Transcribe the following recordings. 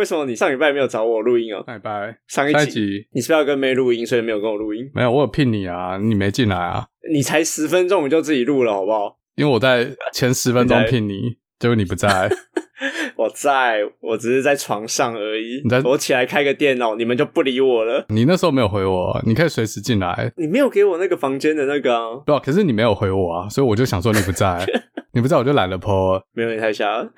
为什么你上礼拜没有找我录音啊？拜拜。上一集你是不是要跟妹录音，所以没有跟我录音？没有，我有聘你啊，你没进来啊，你才十分钟你就自己录了，好不好？因为我在前十分钟聘你，结果你不在。我在，我只是在床上而已。你在我起来开个电脑，你们就不理我了。你那时候没有回我，你可以随时进来。你没有给我那个房间的那个啊，对啊，可是你没有回我啊，所以我就想说你不在，你不在我就懒得 po 没有你太瞎了。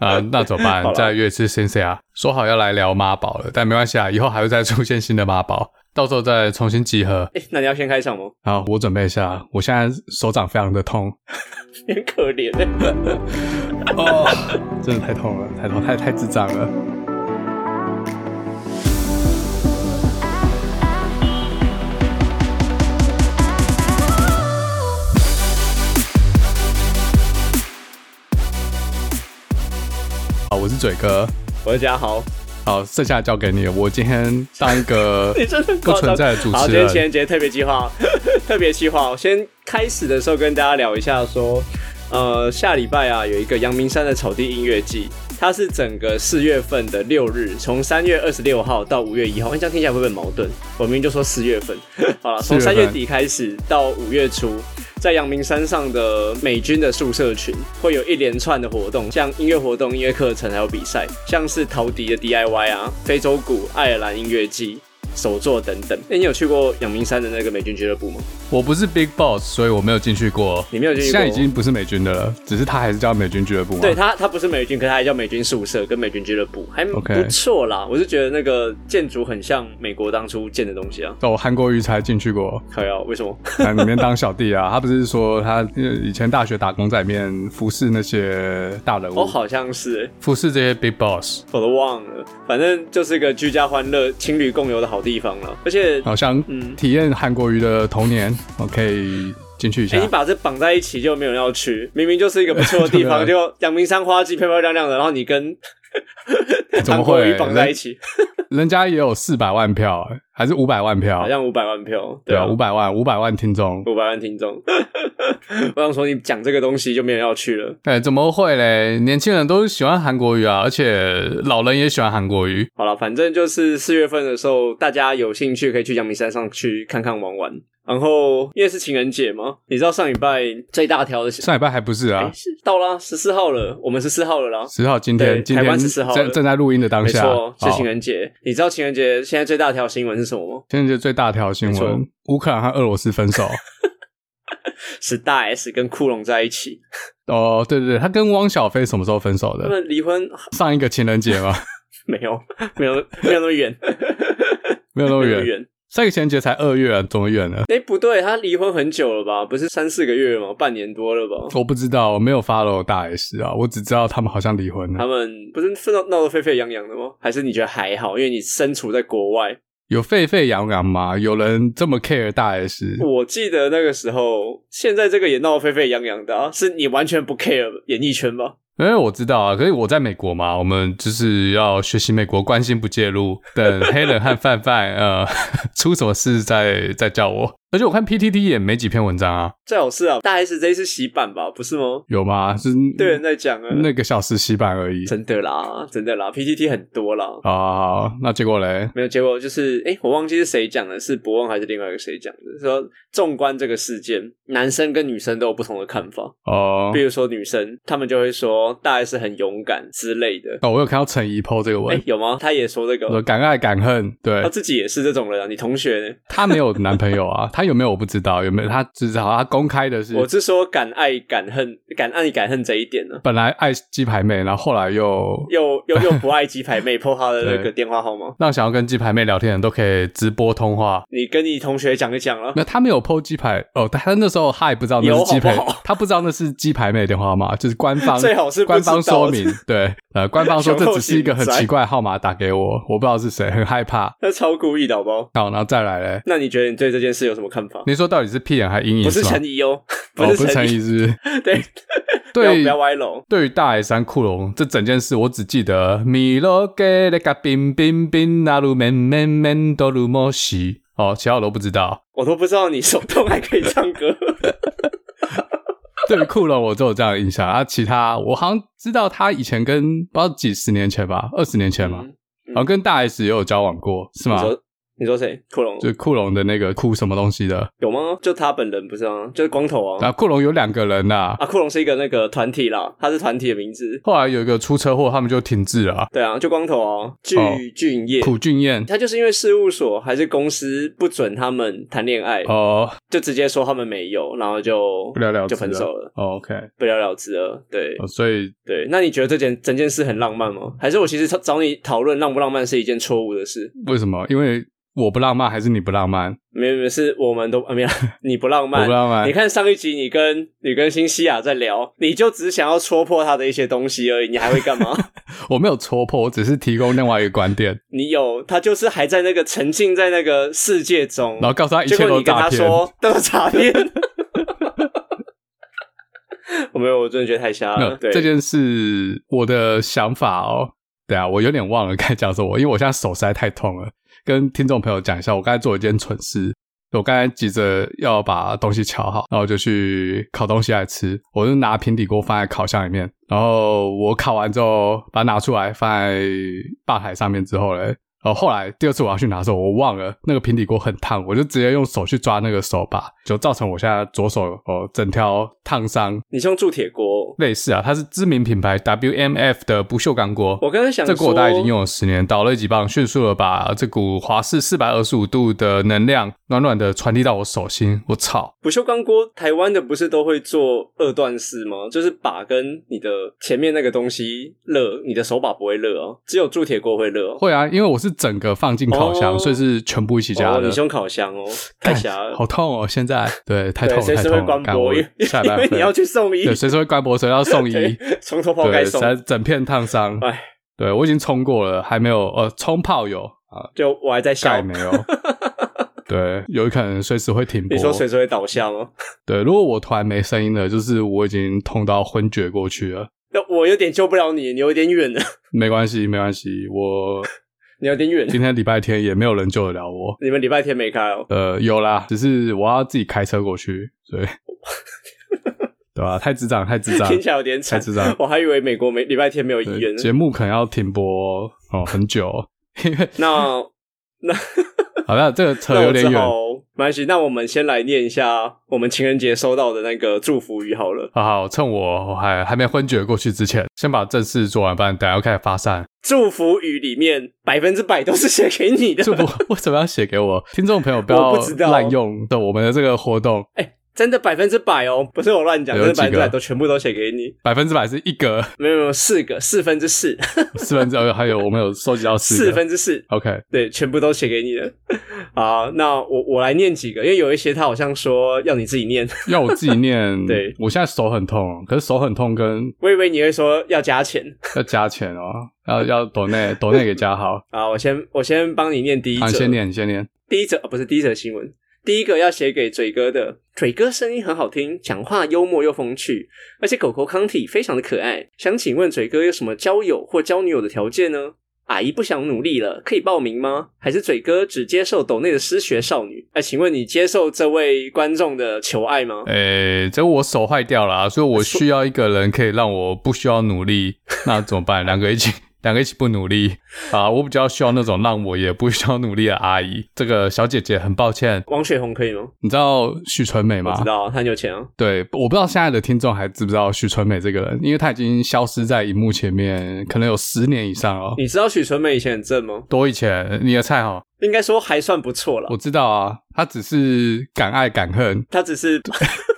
啊，那怎么办？再约一次 Sensei 啊，说好要来聊妈宝了，但没关系啊，以后还会再出现新的妈宝，到时候再重新集合。哎、那你要先开场吗？好，我准备一下，我现在手掌非常的痛，你很可怜欸哦，真的太痛了，太痛，太太智障了。好，我是嘴哥。我是嘉豪，好，剩下交给你了。我今天当一个 你真的很不存在的主持人好，今天情人。节特别计划，特别计划。我先开始的时候跟大家聊一下说，呃，下礼拜啊有一个阳明山的草地音乐季，它是整个四月份的六日，从三月二十六号到五月一号。哎，这样听起来会不会很矛盾？我明明就说四月份，好了，从4月份三月底开始到五月初。在阳明山上的美军的宿舍群会有一连串的活动，像音乐活动、音乐课程还有比赛，像是陶笛的 DIY 啊、非洲鼓、爱尔兰音乐季、手作等等。那、你有去过阳明山的那个美军俱乐部吗？我不是 Big Boss，所以我没有进去过。你没有进去过？现在已经不是美军的了，只是他还是叫美军俱乐部吗。对他，他不是美军，可是他还叫美军宿舍跟美军俱乐部，还不错啦。我是觉得那个建筑很像美国当初建的东西啊。哦，韩国瑜才进去过，可以啊？为什么？在里面当小弟啊。他不是说他呃以前大学打工在里面服侍那些大人物，哦，好像是、欸，服侍这些 Big Boss，我都忘了。反正就是一个居家欢乐、情侣共游的好地方了。而且，好像嗯体验韩国瑜的童年，我可以进去一哎、下你。把这绑在一起，就没有人要去。明明就是一个不错的地方，就阳明山花季漂漂亮亮的，然后你跟 怎么韩国会绑在一起，人家也有四百万票，还是五百万票好？像五百万票，对啊，啊，五百万，五百万听众。五百万听众。我想说，你讲这个东西就没有人要去了。哎，怎么会嘞？年轻人都喜欢韩国语啊，而且老人也喜欢韩国语。好了，反正就是四月份的时候，大家有兴趣可以去阳明山上去看看玩玩。然后因为是情人节嘛，你知道上礼拜最大条的上礼拜还不是啊到啦，十四号了，我们十四号了啦。十号今天今天十四号了正正在录音的当下，没错，是情人节。你知道情人节现在最大条新闻是什么吗？情人节最大条新闻：乌克兰和俄罗斯分手。是大 S 跟库龙在一起，哦，对对对，他跟汪小菲什么时候分手的他的？们离婚上一个情人节吗？没有？没有，没有那么远，没有那么远，上个情人节才二月啊，怎么远了？哎，不对，他离婚很久了吧？不是三四个月了吗？半年多了吧？我不知道，我没有 follow 大 S 啊，我只知道他们好像离婚了，他们不是闹闹得沸沸扬扬的吗？还是你觉得还好？因为你身处在国外。有沸沸扬扬吗？有人这么 care 大 S？我记得那个时候，现在这个也闹得沸沸扬扬的啊，是你完全不 care 演艺圈吧？因为我知道啊，可是我在美国嘛，我们就是要学习美国关心不介入，等黑人和 范范呃出什么事再再叫我。而且我看 PTT 也没几篇文章啊，最好是啊，大 S 这一次洗版吧，不是吗？有吗？是对人在讲啊，那个小时洗版而已。真的啦，真的啦，PTT 很多啦。啊那结果嘞？没有结果就是，哎、我忘记是谁讲的，是博望还是另外一个谁讲的？说纵观这个事件，男生跟女生都有不同的看法。哦比如说女生，他们就会说大 S 很勇敢之类的。哦，我有看到陈怡 PO 这个哎、文，有吗？他也说这个，敢爱敢恨，对他自己也是这种人啊。你同学呢？她没有男朋友啊，她有没有我不知道，有没有他至少他公开的是我是说敢爱敢恨，敢爱敢恨这一点呢，本来爱鸡排妹，然后后来又又又又 不爱鸡排妹破他的那个电话号码。让想要跟鸡排妹聊天的人都可以直播通话。你跟你同学讲一讲了，那他没有 PO 鸡排哦，他那时候他也不知道那是鸡排，好好他不知道那是鸡排妹的电话号码，就是官方 最好是官方说明，对，呃，官方说 这只是一个很奇怪的号码打给我，我不知道是谁，很害怕。那超故意的好不好？好，然后再来嘞，那你觉得你对这件事有什么看法？你说到底是屁眼还阴影不是吗？陈怡哦，哦，不是陈陈怡，是不是？对，对不要歪楼。对于大 S 山库龙这整件事，我只记得米罗给那个冰冰冰那路面面面都路莫西哦，其他我都不知道。我都不知道你手动还可以唱歌，对库龙我都有这样的印象啊，其他我好像知道他以前跟不知道几十年前吧，二十年前嘛，嗯好像跟大 S 也有交往过，是吗？你说谁？库龙就库龙的那个库什么东西的，有吗？就他本人不是吗？就是光头啊。然后库龙有两个人呐、啊，库龙是一个那个团体啦，他是团体的名字。后来有一个出车祸，他们就停滞了啊、对啊，就光头啊，具哦俊业。苦俊彦他就是因为事务所还是公司不准他们谈恋爱，哦，就直接说他们没有，然后就不了了之就分手了，哦 OK，不了了之了。对哦所以对，那你觉得这件整件事很浪漫吗？还是我其实找找你讨论浪不浪漫是一件错误的事？为什么？因为我不浪漫，还是你不浪漫？没有没有，是我们都啊 没有，你不浪漫，我不浪漫你看上一集你跟你跟新西亚在聊，你就只想要戳破他的一些东西而已，你还会干嘛？我没有戳破，我只是提供另外一个观点，你有他就是还在那个沉浸在那个世界中，然后告诉他一切都是诈骗。他说都是诈骗。我没有，我真的觉得太瞎了。这件事，我的想法哦，对啊，我有点忘了该讲什么，因为我现在手实在太痛了。跟听众朋友讲一下，我刚才做了一件蠢事，我刚才急着要把东西烤好，然后就去烤东西来吃。我就拿平底锅放在烤箱里面，然后我烤完之后把它拿出来放在吧台上面之后嘞。然后后来第二次我要去拿的时候，我忘了那个平底锅很烫，我就直接用手去抓那个手把，就造成我现在左手哦整条烫伤，你是用铸铁锅，类似啊，它是知名品牌 WMF 的不锈钢锅。我刚才想这锅我大概已经用了十年，倒了几磅，迅速的把这股华氏四百二十五度的能量暖暖的传递到我手心。我操！不锈钢锅，台湾的不是都会做二段式吗？就是把跟你的前面那个东西热，你的手把不会热哦，只有铸铁锅会热哦。会啊，因为我是整个放进烤箱，哦所以是全部一起加哦，的。你是用烤箱哦，太干瞎了。好痛哦！现在对，太痛对，了，随时会太痛了。干我关播，因为你要去送医对，，随时会关播，随时要送医。对，从头抛开对，送。才整片烫伤。哎，对我已经冲过了，还没有呃，冲泡有啊，就我还在笑盖。没有。对，有可能随时会停播。你说随时会倒下吗？对，如果我突然没声音了，就是我已经痛到昏厥过去了。那我有点救不了你，你有点远了，没关系，没关系，我你有点远。今天礼拜天也没有人救得了我。你们礼拜天没开哦？呃，有啦，只是我要自己开车过去，所以，对吧、太智障，太智障，听起来有点惨太智障。我还以为美国没礼拜天没有医院。节目可能要停播哦很久，因为那那 好像这个 扯有点远。好没关系。那我们先来念一下我们情人节收到的那个祝福语好了。好好，趁我还还没昏厥过去之前，先把正事做完，不然等下要开始发散。祝福语里面百分之百都是写给你的，祝福 为什么要写给我？听众朋友不我要滥用的我们的这个活动，哎、真的百分之百哦，不是我乱讲，有真的百分之百都全部都写给你。百分之百是一格，没有没有，四个四分之四，四分之二，还有我们有收集到四四。分之四，OK，对，全部都写给你了。好，那我我来念几个，因为有一些他好像说要你自己念，要我自己念。对我现在手很痛，可是手很痛跟我以为你会说要加钱。要加钱哦，要要抖内抖内给加好。啊，我先我先帮你念第一好，你，先念，你先念。第一则、啊不是第一则新闻，第一个要写给嘴哥的，嘴哥声音很好听，讲话幽默又风趣，而且狗狗康体非常的可爱。想请问嘴哥有什么交友或交女友的条件呢？阿姨不想努力了，可以报名吗？还是嘴哥只接受抖内的失学少女？哎，请问你接受这位观众的求爱吗？诶，这我手坏掉了啊，所以我需要一个人可以让我不需要努力，那怎么办？两个一起，两个一起不努力啊！我比较需要那种让我也不需要努力的阿姨。这个小姐姐很抱歉，王雪红可以吗？你知道许纯美吗我知？道，她很有钱啊。对，我不知道现在的听众还知不知道许纯美这个人，因为她已经消失在荧幕前面，可能有十年以上了。你知道许纯美以前很正吗？多以前，你的菜哈，应该说还算不错了我。知道啊，她只是敢爱敢恨，她只是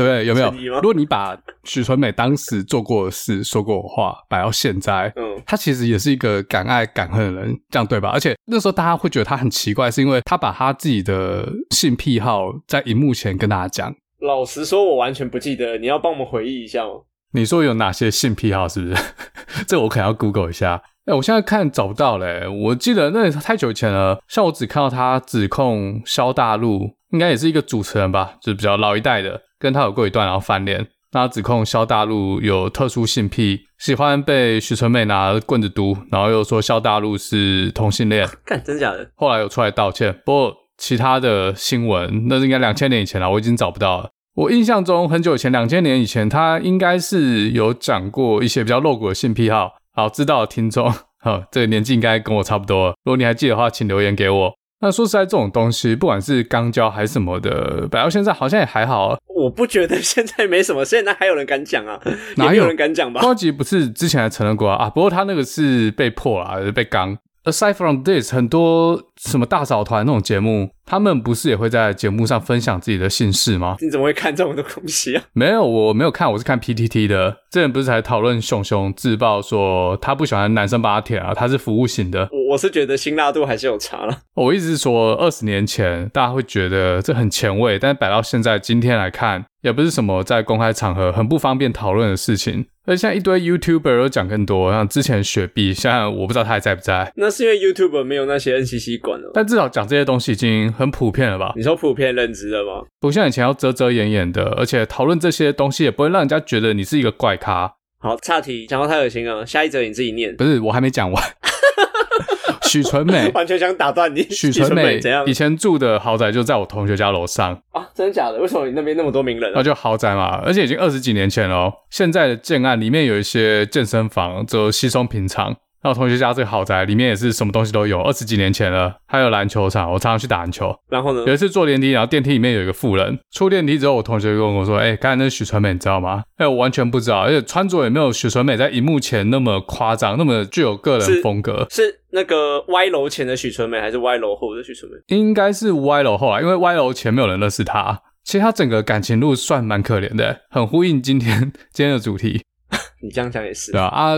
对不对？有没有？如果你把许纯美当时做过的事、说过的话摆到现在，嗯，她其实也是一个敢爱敢恨的人，这样对吧？而且那时候大家会觉得她很奇怪，是因为她把她自己的性癖好在荧幕前跟大家讲。老实说，我完全不记得，你要帮我们回忆一下吗？你说有哪些性癖好？是不是？这我可能要 Google 一下。哎、我现在看找不到嘞、我记得那太久以前了。像我只看到他指控萧大陆，应该也是一个主持人吧，就是比较老一代的，跟他有过一段，然后翻脸。那他指控萧大陆有特殊性癖，喜欢被许纯美拿棍子毒，然后又说萧大陆是同性恋。干，真假的？后来有出来道歉，不过其他的新闻那是应该两千年以前了，我已经找不到了。我印象中很久以前，两千年以前，他应该是有讲过一些比较露骨的性癖好。好，知道的听众，好，这个年纪应该跟我差不多。如果你还记得的话，请留言给我。那说实在，这种东西，不管是肛交还是什么的，摆到现在好像也还好。我不觉得现在没什么，现在还有人敢讲啊？哪有人敢讲吧？高级不是之前还承认过啊？不过他那个是被迫啊，被肛。Aside from this，很多什么大嫂团那种节目，他们不是也会在节目上分享自己的姓氏吗？你怎么会看这种东西啊？没有，我没有看，我是看 PTT 的。之前不是才讨论熊熊自曝说他不喜欢男生帮他舔啊，他是服务型的。我我是觉得辛辣度还是有差了。我一直说二十年前大家会觉得这很前卫，但是摆到现在今天来看，也不是什么在公开场合很不方便讨论的事情。而现在一堆 YouTuber 都讲更多，像之前雪碧，现在我不知道他还在不在。那是因为 YouTuber 没有那些 NCC 管了。但至少讲这些东西已经很普遍了吧？你说普遍认知了吗？不像以前要遮遮掩掩的，而且讨论这些东西也不会让人家觉得你是一个怪咖。好，岔题，讲到太恶心了。下一则你自己念。不是，我还没讲完。许纯美完全想打断你。许纯美怎样？以前住的豪宅就在我同学家楼上啊？真的假的？为什么你那边那么多名人？那就豪宅嘛，而且已经二十几年前了。现在的建案里面有一些健身房，就稀松平常。那我同学家这个豪宅里面也是什么东西都有，二十几年前了，还有篮球场，我常常去打篮球。然后呢？有一次坐电梯，然后电梯里面有一个妇人，出电梯之后，我同学就跟我说：“哎，刚才那是许纯美，你知道吗？”哎，我完全不知道，而且穿着也没有许纯美在荧幕前那么夸张，那么具有个人风格。是那个歪楼前的许纯美，还是歪楼后的许纯美？应该是歪楼后啊，因为歪楼前没有人认识他。其实他整个感情路算蛮可怜的，很呼应今天 今天的主题。你这样讲也是对啊啊！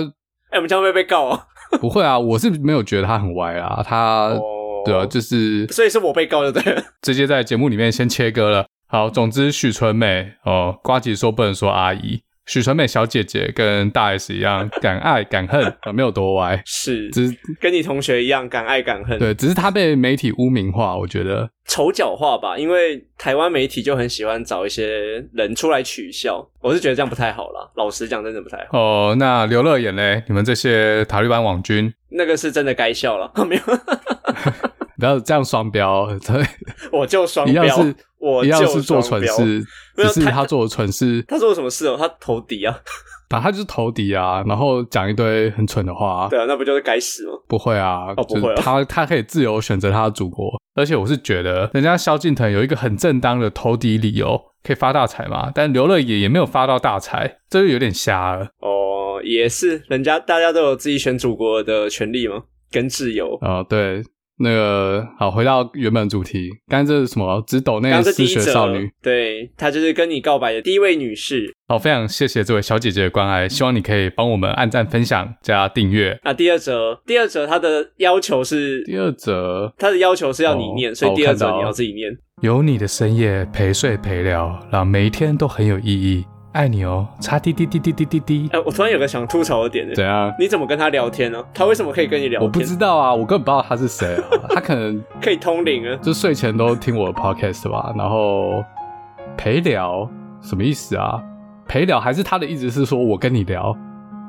哎，我们将会被告啊！不会啊，我是没有觉得他很歪啊，他对啊，就是所以是我被告的对，直接在节目里面先切割了。好，总之许纯美哦，瓜姐说不能说阿姨。许纯美小姐姐跟大 S 一样 敢爱敢恨啊，没有多歪，是，只是跟你同学一样敢爱敢恨。对，只是她被媒体污名化，我觉得丑角化吧，因为台湾媒体就很喜欢找一些人出来取笑，我是觉得这样不太好啦。老实讲，真的不太好。哦，那刘乐言嘞？你们这些塔利班网军，那个是真的该笑了，没有。不要这样双标，对，我就双标，一样是，我一样是做蠢事，只是他做的蠢事。他做了什么事哦？他投敌啊，啊，他就是投敌啊，然后讲一堆很蠢的话。对啊，那不就是该死吗？不会啊，不会，他他可以自由选择他的祖国，而且我是觉得，人家萧敬腾有一个很正当的投敌理由，可以发大财嘛。但刘乐也也没有发到大财，这就有点瞎了。哦，也是，人家大家都有自己选祖国的权利吗？跟自由啊，对。那个好，回到原本主题，刚才这是什么？只抖那个失学少女，对她就是跟你告白的第一位女士。好，非常谢谢这位小姐姐的关爱，希望你可以帮我们按赞、分享、加订阅。那第二则，第二则她的要求是，第二则她的要求是要你念，所以第二则你要自己念。有你的深夜陪睡陪聊，让每一天都很有意义。爱你哦，叉滴滴滴滴滴滴滴。哎，我突然有个想吐槽的点，怎样？你怎么跟他聊天呢？他为什么可以跟你聊天？我不知道啊，我根本不知道他是谁啊。他可能可以通灵啊，就睡前都听我的 podcast 吧。然后陪聊什么意思啊？陪聊还是他的意思是说我跟你聊？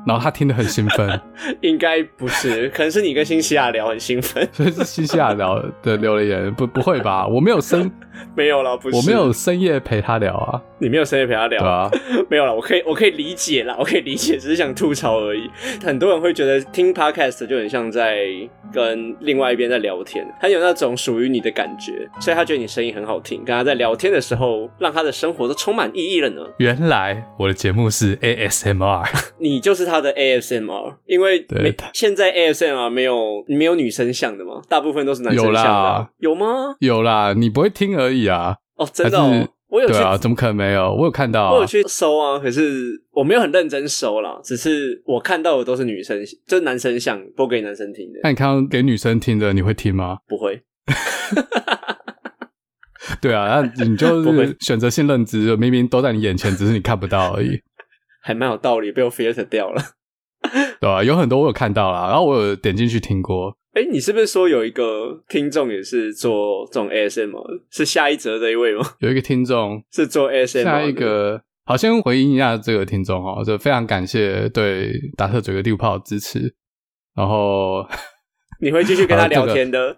然后他听得很兴奋，应该不是，可能是你跟新西亚聊很兴奋，所以是新西亚聊的留了言，不不会吧？我没有深没有了，不是，我没有深夜陪他聊啊，你没有深夜陪他聊啊？没有了，我可以我可以理解啦，我可以理解，只是想吐槽而已。很多人会觉得听 podcast 就很像在跟另外一边在聊天，他有那种属于你的感觉，所以他觉得你声音很好听，跟他在聊天的时候，让他的生活都充满意义了呢。原来我的节目是 ASMR，你就是他。的 ASMR，因为没现在 ASMR 没有没有女生像的吗？大部分都是男生像的，有吗？有啦，你不会听而已啊。哦，真的，我有对啊，怎么可能没有？我有看到，我有去搜啊，可是我没有很认真搜啦，只是我看到的都是女生，就是男生想播给男生听的。那你看到给女生听的，你会听吗？不会。对啊，那你就是选择性认知，明明都在你眼前，只是你看不到而已。还蛮有道理，被我 filter 掉了，对啊？有很多我有看到啦，然后我有点进去听过。哎，你是不是说有一个听众也是做这种 ASMR？是下一则这一位吗？有一个听众是做 ASMR，下一个好，先回应一下这个听众哦，就非常感谢对达特嘴的六炮支持。然后 你会继续跟他聊天的？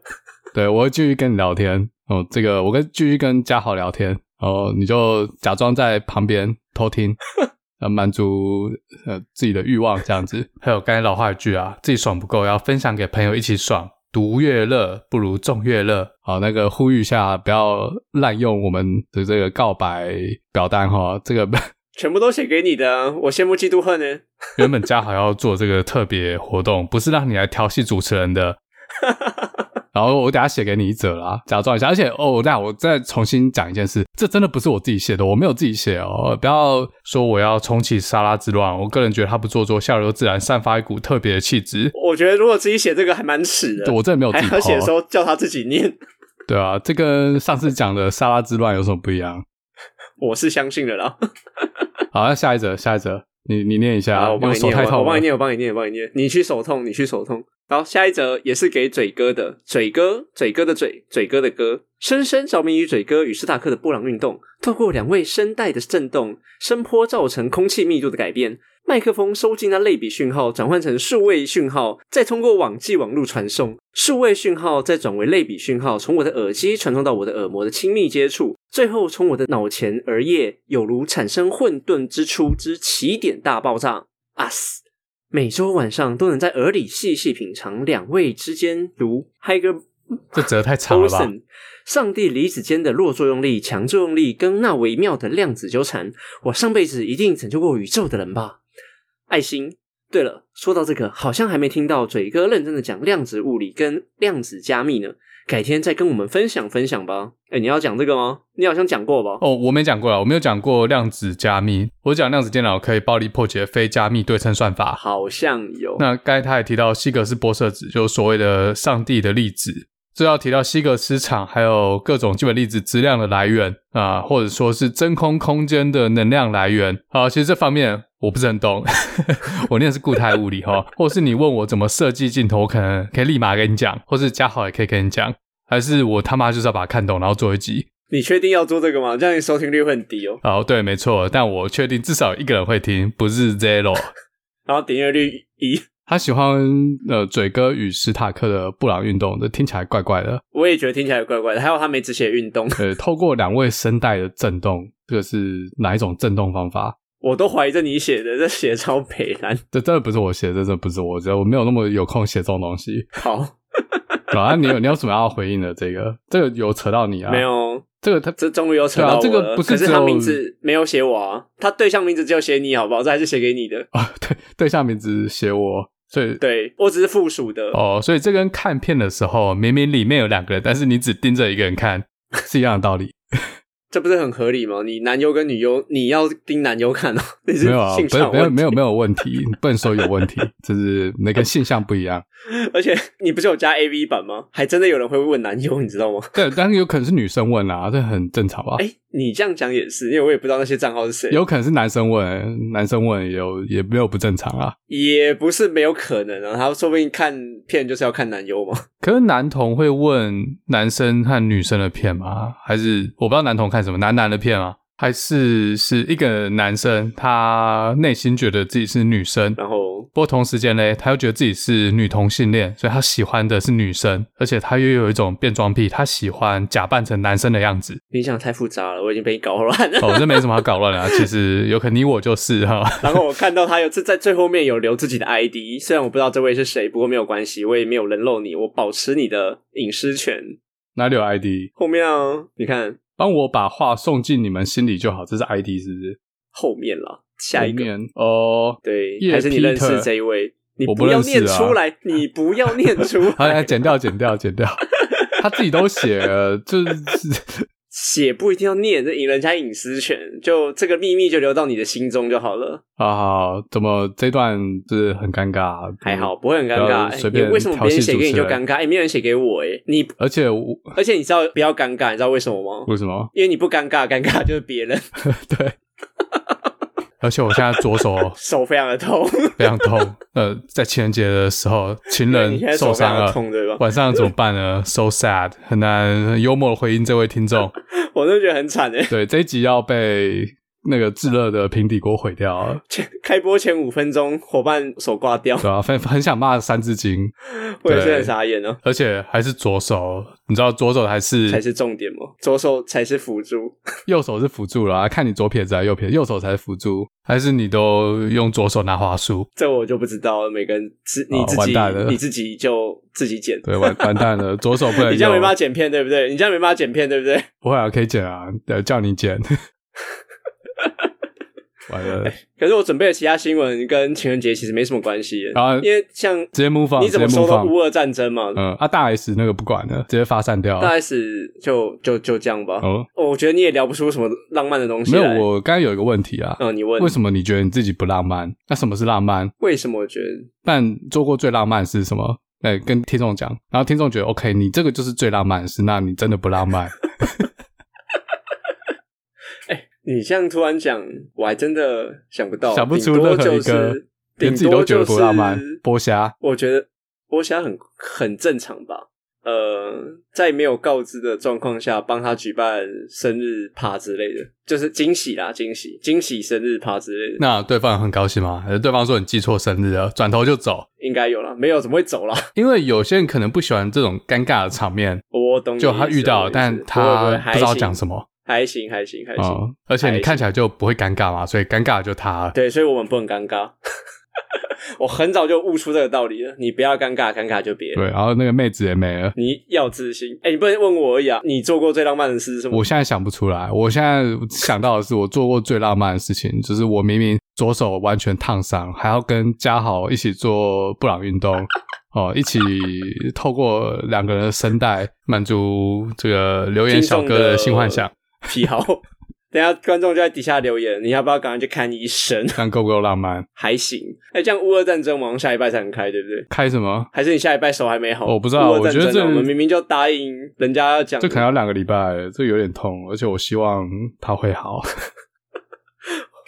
对，我会继续跟你聊天。哦，这个我跟继续跟嘉豪聊天。然后你就假装在旁边偷听，呃，满足呃自己的欲望这样子。还有刚才老话一句啊，自己爽不够，要分享给朋友一起爽。独乐乐不如众乐乐。好，那个呼吁一下，不要滥用我们的这个告白表单哈。这个 全部都写给你的，我羡慕嫉妒恨呢。原本嘉豪要做这个特别活动，不是让你来调戏主持人的。然后我等下写给你一则啦，假装一下。而且哦，那我再重新讲一件事，这真的不是我自己写的，我没有自己写哦。不要说我要重启沙拉之乱，我个人觉得他不做作，笑流自然，散发一股特别的气质。我觉得如果自己写这个还蛮耻的，我真的没有自己写的时候叫他自己念。对啊，这跟上次讲的沙拉之乱有什么不一样？我是相信的啦。好，那下一则，下一则，你你念一下，啊我帮你念，我帮你念，我帮你念，我帮你念，你去手痛，你去手痛。好，下一则也是给嘴哥的，嘴哥，嘴哥的嘴，嘴哥的歌，深深着迷于嘴哥与斯塔克的布朗运动，透过两位声带的震动，声波造成空气密度的改变，麦克风收进那类比讯号，转换成数位讯号，再通过网际网络传送，数位讯号再转为类比讯号，从我的耳机传送到我的耳膜的亲密接触，最后从我的脑前额叶，有如产生混沌之初之起点大爆炸，啊死！每周晚上都能在耳里细细品尝两位之间如 Higer，这折太长了吧？上帝离子间的弱作用力、强作用力跟那微妙的量子纠缠，我上辈子一定拯救过宇宙的人吧？爱心。对了，说到这个，好像还没听到嘴哥认真的讲量子物理跟量子加密呢。改天再跟我们分享分享吧。哎，你要讲这个吗？你好像讲过吧？哦，我没讲过啊，我没有讲过量子加密。我讲量子电脑可以暴力破解非加密对称算法，好像有。那刚才他也提到希格斯玻色子，就所谓的上帝的粒子。这要提到希格斯场，还有各种基本粒子质量的来源啊，或者说是真空空间的能量来源啊。其实这方面我不是很懂，我念的是固态物理哈。或是你问我怎么设计镜头，我可能可以立马跟你讲，或是嘉豪也可以跟你讲。还是我他妈就是要把它看懂，然后做一集。你确定要做这个吗？这样你收听率会很低哦。哦，对，没错，但我确定至少一个人会听，不是 zero。然后点阅率一。他喜欢呃嘴哥与史塔克的布朗运动，这听起来怪怪的。我也觉得听起来怪怪的。还有他没只写运动。呃，透过两位声带的震动，这个是哪一种震动方法？我都怀疑这你写的，这写超北蓝。这真的不是我写的，这不是我，我没有那么有空写这种东西。好。啊，你有你有什么要回应的？这个这个有扯到你啊？没有，这个他这终于有扯到我。这个不是他名字没有写我啊，他对象名字只有写你，好不好？这还是写给你的啊？对，对象名字写我，所以对我只是附属的哦。所以这跟看片的时候，明明里面有两个人，但是你只盯着一个人看，是一样的道理。这不是很合理吗？你男优跟女优，你要盯男优看哦。没有啊，不是没有没有没有问题，不能说有问题，就是那个现象不一样。而且你不是有加 A V 版吗？还真的有人会问男优，你知道吗？对，但是有可能是女生问啊，这很正常啊？哎，你这样讲也是，因为我也不知道那些账号是谁。有可能是男生问，男生问有也没有不正常啊。也不是没有可能啊，他说不定看片就是要看男优嘛。可是男童会问男生和女生的片吗？还是我不知道男童看什么男男的片吗？还是是一个男生，他内心觉得自己是女生，然后不过同时间嘞，他又觉得自己是女同性恋，所以他喜欢的是女生，而且他又有一种变装癖，他喜欢假扮成男生的样子。你想太复杂了，我已经被你搞乱了。哦，这没什么好搞乱的，啊 其实有可能你我就是哈。然后我看到他有次在最后面有留自己的 ID，虽然我不知道这位是谁，不过没有关系，我也没有人漏你，我保持你的隐私权。哪里有 ID？后面啊，你看。帮我把话送进你们心里就好，这是 ID 是不是？后面了，下一个哦，对，还是你认识这一位？你不要念出来，你不要念出来，好，剪掉，剪掉，剪掉，他自己都写了，就是。写不一定要念，这引人家隐私权，就这个秘密就留到你的心中就好了。好好，怎么这段是很尴尬？还好，不会很尴尬。随便，为什么别人写给你就尴尬？哎，没有人写给我，哎，你而且而且你知道不要尴尬，你知道为什么吗？为什么？因为你不尴尬，尴尬就是别人。对。而且我现在左手 手非常的痛，非常痛。呃，在情人节的时候，情人受伤了，晚上怎么办呢？So sad，很难幽默的回应这位听众。我真的觉得很惨哎。对，这一集要被那个炙热的平底锅毁掉了，前开播前五分钟，伙伴手挂掉，对啊、很很想骂三字经，我也是对很傻眼哦。而且还是左手，你知道左手还是才是重点吗？左手才是辅助。右手是辅助啦，看你左撇子还是右撇子，右手才是辅助，还是你都用左手拿花束？这我就不知道了。每个人自你哦自己、完蛋了你自己就自己剪。对，完完蛋了，左手不能你这样没法剪片，对不对？你这样没办法剪片，对不对？不会啊，可以剪啊，呃叫你剪。完了，可是我准备的其他新闻跟情人节其实没什么关系，啊因为像直接 move on，你怎么说到乌俄战争嘛，嗯，啊，大 S 那个不管了，直接发散掉。大 S 就就就这样吧。哦，我觉得你也聊不出什么浪漫的东西没有，我刚刚有一个问题啊，嗯，你问为什么你觉得你自己不浪漫？那什么是浪漫？为什么我觉得但做过最浪漫是什么？哎，跟听众讲，然后听众觉得 OK，你这个就是最浪漫的事，那你真的不浪漫。你这样突然讲，我还真的想不到，想不出任何一就是个连自己都觉得不浪漫。剥虾，我觉得剥虾很很正常吧。呃，在没有告知的状况下，帮他举办生日趴之类的，就是惊喜啦，惊喜，惊喜生日趴之类的，那对方很高兴吗？还是对方说你记错生日了，转头就走？应该有啦，没有怎么会走啦？因为有些人可能不喜欢这种尴尬的场面，我懂就他遇到但他不知道讲，什么。还行还行还行，嗯，而且你看起来就不会尴尬嘛，所以尴尬的就他了。对，所以我们不能尴尬。我很早就悟出这个道理了，你不要尴尬，尴尬就别人。对，然后那个妹子也没了。你要自信，哎、你不能问我而已啊！你做过最浪漫的事是什么？我现在想不出来，我现在想到的是我做过最浪漫的事情，就是我明明左手完全烫伤，还要跟嘉豪一起做布朗运动，哦，一起透过两个人的声带满足这个留言小哥的性幻想，癖好。等下观众就在底下留言，你要不要赶快去看医生？这样够不够浪漫？还行。哎、这样乌俄战争，我们下礼拜才能开，对不对？开什么？还是你下礼拜手还没好？我不知道我觉得这我们明明就答应人家要讲，这可能要两个礼拜，这有点痛，而且我希望他会好。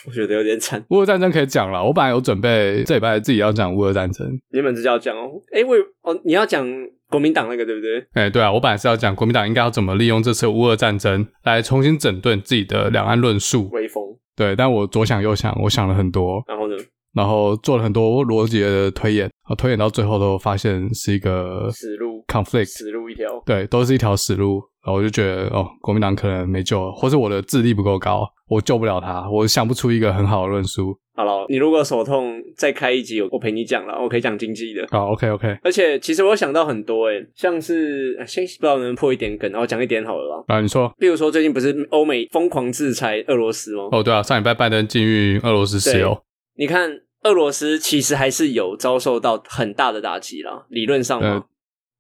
我觉得有点惨。乌俄战争可以讲了，我本来有准备这礼拜自己要讲乌俄战争。原本是要讲哦，哎、喂，哦，你要讲国民党那个对不对？哎、对啊，我本来是要讲国民党应该要怎么利用这次乌俄战争来重新整顿自己的两岸论述。威风，对，但我左想右想，我想了很多，然后呢，然后做了很多逻辑的推演，然后推演到最后都发现是一个死路 conflict，死路一条。对，都是一条死路。然后我就觉得，哦，国民党可能没救了，或是我的智力不够高，我救不了他，我想不出一个很好的论述。好了，你如果手痛，再开一集，我我陪你讲了，我可以讲经济的。好，OK OK，而且其实我有想到很多诶，像是呃先不知道能不能破一点梗，然后讲一点好了啦。啊，你说，比如说最近不是欧美疯狂制裁俄罗斯吗？哦，对啊，上礼拜拜登禁运俄罗斯石油，你看俄罗斯其实还是有遭受到很大的打击啦，理论上嘛。呃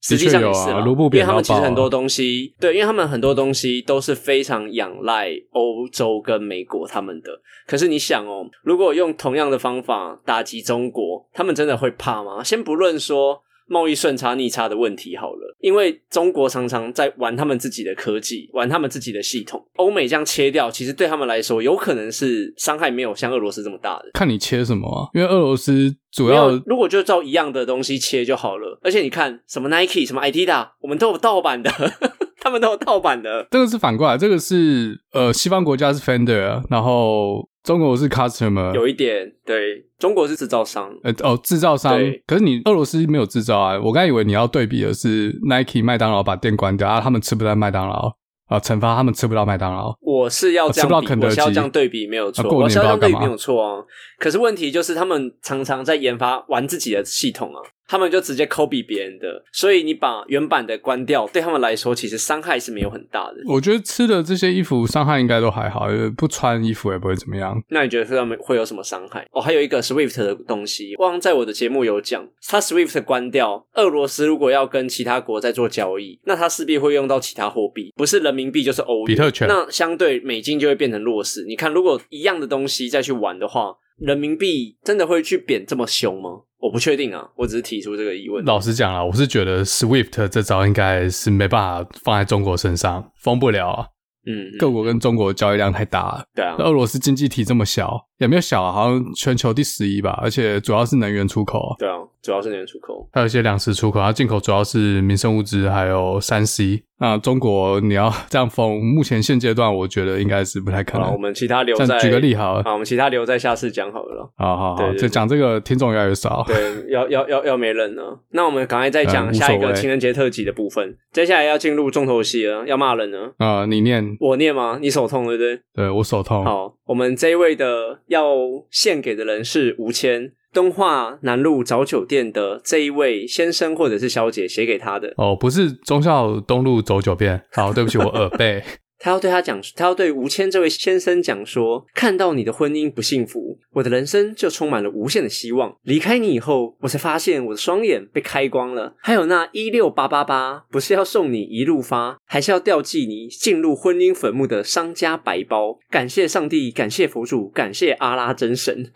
实际上也是啊，因为他们其实很多东西，对，因为他们很多东西都是非常仰赖欧洲跟美国他们的。可是你想哦，如果用同样的方法打击中国，他们真的会怕吗？先不论说贸易顺差逆差的问题好了，因为中国常常在玩他们自己的科技，玩他们自己的系统。欧美这样切掉，其实对他们来说，有可能是伤害没有像俄罗斯这么大的。看你切什么啊，因为俄罗斯主要，如果就照一样的东西切就好了。而且你看，什么 Nike、什么 Adidas，我们都有盗版的，他们都有盗版的。这个是反过来，这个是呃西方国家是 Fender，然后中国是 Customer，有一点对，中国是制造商，呃哦制造商，可是你俄罗斯没有制造啊。我刚以为你要对比的是 Nike、麦当劳把店关掉啊，他们吃不到麦当劳啊，惩罚他们吃不到麦当劳。我是要这样比，吃不到肯德我是要基这样对比没有错，啊我是要这样对比没有错啊。可是问题就是，他们常常在研发玩自己的系统啊，他们就直接 copy 别人的，所以你把原版的关掉，对他们来说其实伤害是没有很大的。我觉得吃的这些衣服伤害应该都还好，不穿衣服也不会怎么样。那你觉得他们会有什么伤害？哦，还有一个 Swift 的东西，我像在我的节目有讲，它 Swift 关掉，俄罗斯如果要跟其他国在做交易，那它势必会用到其他货币，不是人民币就是欧元，比特犬那相对美金就会变成弱势。你看，如果一样的东西再去玩的话，人民币真的会去贬这么凶吗？我不确定啊，我只是提出这个疑问。老实讲啊，我是觉得 Swift 这招应该是没办法放在中国身上，封不了啊。嗯，各国跟中国交易量太大了。对啊，俄罗斯经济体这么小，也没有小啊，好像全球第十一吧，而且主要是能源出口啊，对啊，主要是能源出口。还有一些粮食出口，它进口主要是民生物资，还有三 C。那中国你要这样封，目前现阶段我觉得应该是不太可好，能我。们其他留在举个例好了，好，我们其他留在下次讲好了啦。好好好，就讲这个听众越来越少。对，要要要要没人了。那我们赶快再讲嗯下一个情人节特辑的部分。接下来要进入重头戏了，要骂人了。啊、你念，我念吗？你手痛对不对？对我手痛。好，我们这一位的要献给的人是吴谦，东化南路找酒店的这一位先生或者是小姐写给他的。哦，不是忠孝东路走酒店。好，对不起，我耳背。他要对他讲，他要对吴谦这位先生讲说：看到你的婚姻不幸福，我的人生就充满了无限的希望。离开你以后，我才发现我的双眼被开光了。还有那一六八八八，不是要送你一路发，还是要吊祭你进入婚姻坟墓的商家白包。感谢上帝，感谢佛祖，感谢阿拉真神。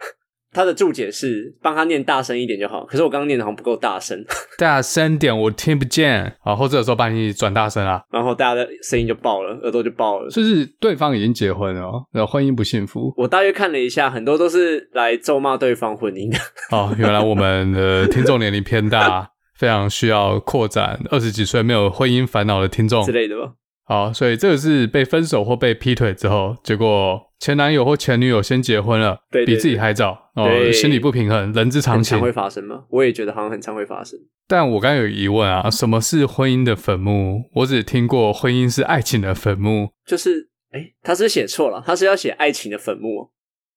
他的注解是帮他念大声一点就好，可是我刚刚念的好像不够大声，大声点，我听不见。啊，或者有时候把你转大声啊。然后大家的声音就爆了，耳朵就爆了。就是对方已经结婚了哦，然后婚姻不幸福。我大约看了一下，很多都是来咒骂对方婚姻的。哦，原来我们的听众年龄偏大，非常需要扩展二十几岁没有婚姻烦恼的听众 之。类的吧。好，所以这个是被分手或被劈腿之后，结果前男友或前女友先结婚了，对对比自己还早，哦，对心理不平衡，人之常情很常。会发生吗？我也觉得好像很常会发生。但我刚刚有疑问啊，什么是婚姻的坟墓？我只听过婚姻是爱情的坟墓，就是，哎，他是写错了，他是要写爱情的坟墓。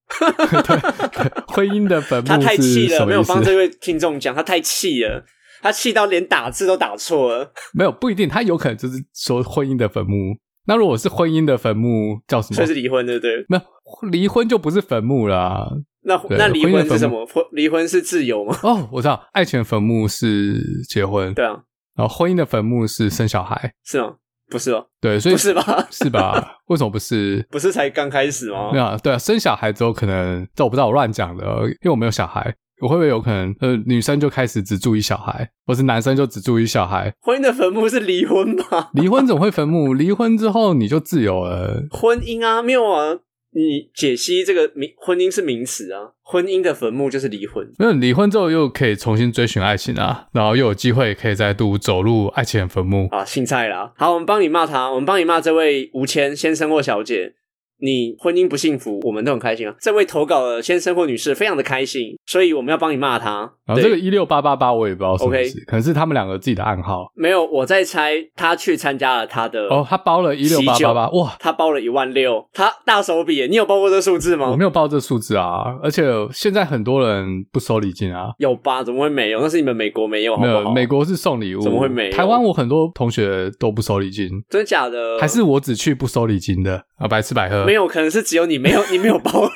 婚姻的坟墓他太气了，没有？帮这位听众讲，他太气了，他气到连打字都打错了。没有，不一定，他有可能就是说婚姻的坟墓。那如果是婚姻的坟墓，叫什么就？是离婚，对不对？没有，离婚就不是坟墓啦。那那离婚是什么？婚离婚是自由吗？哦，我知道，爱情坟墓是结婚，对啊，然后婚姻的坟墓是生小孩。是吗？不是哦，对，所以不是吧？是吧？为什么不是？不是才刚开始吗没？有啊，对啊，生小孩之后可能，这我不知道，我乱讲的，因为我没有小孩，我会不会有可能，呃，女生就开始只注意小孩，或是男生就只注意小孩？婚姻的坟墓是离婚吧？离婚怎么会坟墓？离婚之后你就自由了。婚姻啊，没有啊。你解析这个名婚姻是名词啊，婚姻的坟墓就是离婚。没有离婚之后又可以重新追寻爱情啊，然后又有机会可以再度走入爱情的坟墓。啊，姓蔡啦。好，我们帮你骂他，我们帮你骂这位吴谦先生或小姐。你婚姻不幸福，我们都很开心啊。这位投稿的先生或女士非常的开心，所以我们要帮你骂他。然后这个一六八八八我也不知道什么意思可能是他们两个自己的暗号。没有，我在猜他去参加了他的哦，他包了一六八八八，哇！他包了一万六，他大手笔耶，你有报过这数字吗？我没有报这数字啊，而且现在很多人不收礼金啊，有吧？怎么会没有？那是你们美国没有，好没不好？有，美国是送礼物，怎么会没有台湾我很多同学都不收礼金，真的假的？还是我只去不收礼金的啊？白吃白喝没有？可能是只有你没有，你没有包。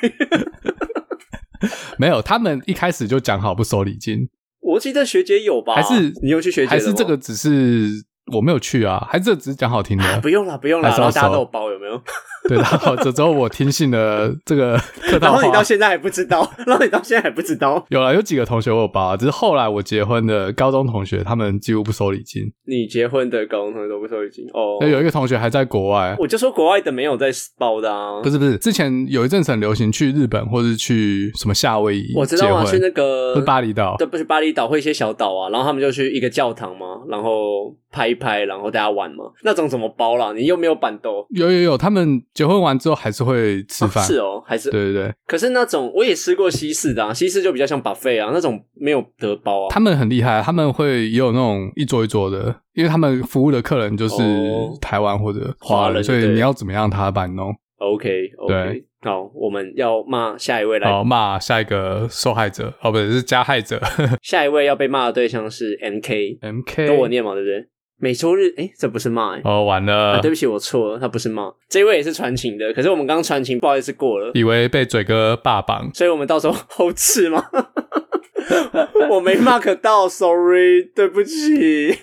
没有，他们一开始就讲好不收礼金，我记得学姐有吧？还是你有去学姐？还是这个只是我没有去啊？还是这只是讲好听的？啊不用了，不用啦，还是要然后大家都有包，有没有？对，然后这之后我听信了这个客然套后你到话。现在还不知道，然后你到现在还不知道，有了，有几个同学我有包啊，只是后来我结婚的高中同学，他们几乎不收礼金。你结婚的高中同学都不收礼金哦。那有一个同学还在国外，我就说国外的没有在包的啊，不是不是，之前有一阵子很流行去日本或是去什么夏威夷我知道啊，去那个是巴厘岛对，不是巴厘岛会一些小岛啊，然后他们就去一个教堂嘛，然后拍一拍，然后大家玩嘛，那种怎么包啦？你又没有板豆，有有有，他们结婚完之后还是会吃饭，哦是哦，还是对对对，可是那种我也吃过西式的啊，西式就比较像 buffet 啊，那种没有得包啊。他们很厉害，他们会也有那种一桌一桌的，因为他们服务的客人就是哦台湾或者华人，所以你要怎么样他帮你弄。OK OK，对好，我们要骂下一位来，好，骂下一个受害者，哦，不是是加害者 下一位要被骂的对象是 MK，MK 跟我。念嘛，对不对？每周日，哎，这不是骂哎、哦，完啊，了对，不起，我错了，他不是骂，这位也是传情的，可是我们刚刚传情不好意思过了，以为被嘴哥霸榜，所以我们到时候后置吗？我没 mark 到，sorry，对不起，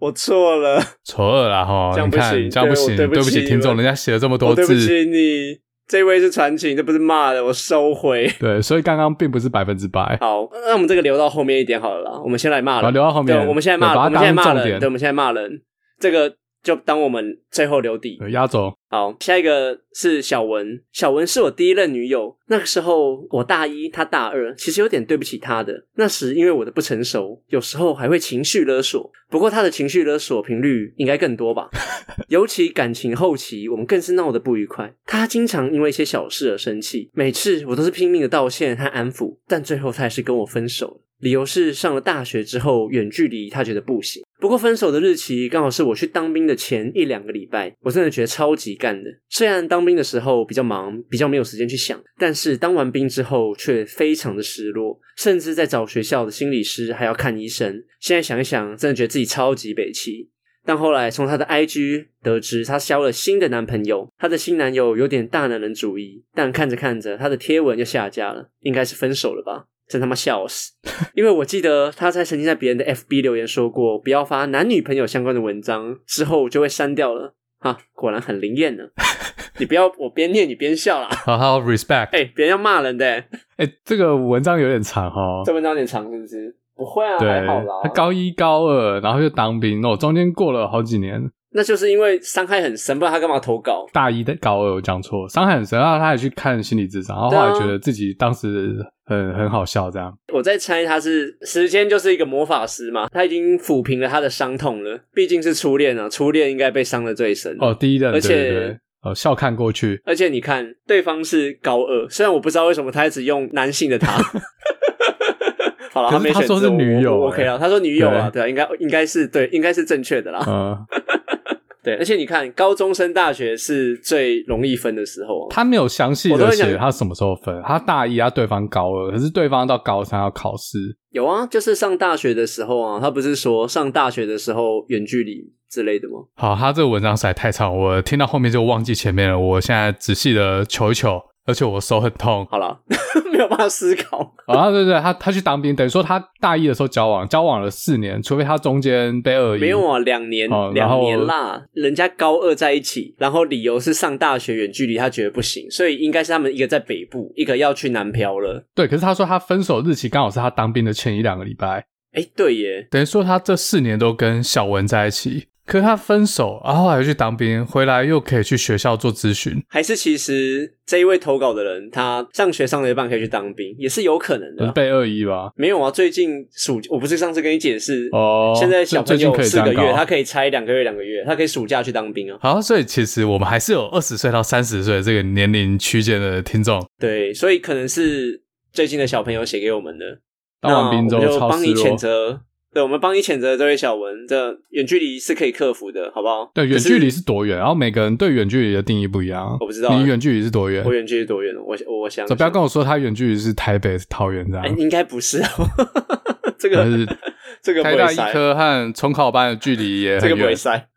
我错了，错了啦哈！这样不行这样不行，对不起不起听众，人家写了这么多字。对不，起你，这位是传情，这不是骂的，我收回。对，所以刚刚并不是百分之百。好，那我们这个留到后面一点好了啦。我们先来骂好，人，留到后面，对，我们现在骂人，我们现在骂人，对，我。们现在骂人。这个就当我们最后留底。对压轴，好，下一个是小文，小文是我第一任女友，那个时候我大一，她大二，其实有点对不起她的。那时因为我的不成熟，有时候还会情绪勒索，不过她的情绪勒索频率应该更多吧。尤其感情后期，我们更是闹得不愉快。她经常因为一些小事而生气，每次我都是拼命的道歉和安抚，但最后她还是跟我分手了。理由是上了大学之后远距离，她觉得不行。不过分手的日期刚好是我去当兵的前一两个礼拜，我真的觉得超级干的。虽然当兵的时候比较忙，比较没有时间去想，但是当完兵之后却非常的失落，甚至在找学校的心理师，还要看医生。现在想一想，真的觉得自己超级北气。但后来从她的 IG 得知，她交了新的男朋友，她的新男友有点大男人主义，但看着看着，她的贴文就下架了，应该是分手了吧。真他妈笑死！因为我记得他在曾经在别人的 FB 留言说过，不要发男女朋友相关的文章，之后就会删掉了。哈，果然很灵验呢。你不要我边念你边笑啦。好好 respect。哎，别人要骂人的。哎，这个文章有点长哦。这文章有点长是不是？不会啊，对还好啦。他高一高二，然后就当兵，哦，中间过了好几年。那就是因为伤害很深，不然他干嘛投稿？大一的高二我讲错，伤害很深，然后他也去看心理智商，然后后来觉得自己当时很很好笑，这样。我在猜他是时间就是一个魔法师嘛，他已经抚平了他的伤痛了。毕竟是初恋啊，初恋应该被伤的最深。哦，第一任，而且哦，笑看过去，而且你看，对方是高二，虽然我不知道为什么他一直用男性的他。好了，可是没选择他说是女友 OK 了。他说女友啊，对对啊，应该应该是对，应该是正确的啦。嗯，对，而且你看，高中升大学是最容易分的时候啊。他没有详细的写他什么时候分，他大一啊，对方高二，可是对方到高三要考试，有啊，就是上大学的时候啊，他不是说上大学的时候远距离之类的吗？好，他这个文章实在太长，我听到后面就忘记前面了。我现在仔细的求一求，而且我手很痛。好了，没有办法思考。啊，对对，他他去当兵，等于说他大一的时候交往，交往了四年，除非他中间被恶意。没有啊，两年，两年啦。人家高二在一起，然后理由是上大学远距离，他觉得不行，所以应该是他们一个在北部，一个要去南漂了。对，可是他说他分手日期刚好是他当兵的前一两个礼拜，哎，对耶，等于说他这四年都跟小文在一起。可是他分手，然后后来又去当兵，回来又可以去学校做咨询，还是其实这一位投稿的人，他上学上了一半可以去当兵，也是有可能的被恶意吧？没有啊，最近暑，我不是上次跟你解释，哦，现在小朋友四个月，他可以拆两个月，两个月，他可以暑假去当兵啊。好，所以其实我们还是有二十岁到三十岁这个年龄区间的听众，对，所以可能是最近的小朋友写给我们的。当完兵之后就帮你谴落。责，对，我们帮你谴责这位小文，这远距离是可以克服的，好不好？对，远距离是多远？然后每个人对远距离的定义不一样。我不知道啊你远距离是多远我？远距离多远？我我我想走，不要跟我说他远距离是台北、桃园这哎，样。应该不是哦，这个是 这个不台大医科和重考班的距离也这很远。个不会塞。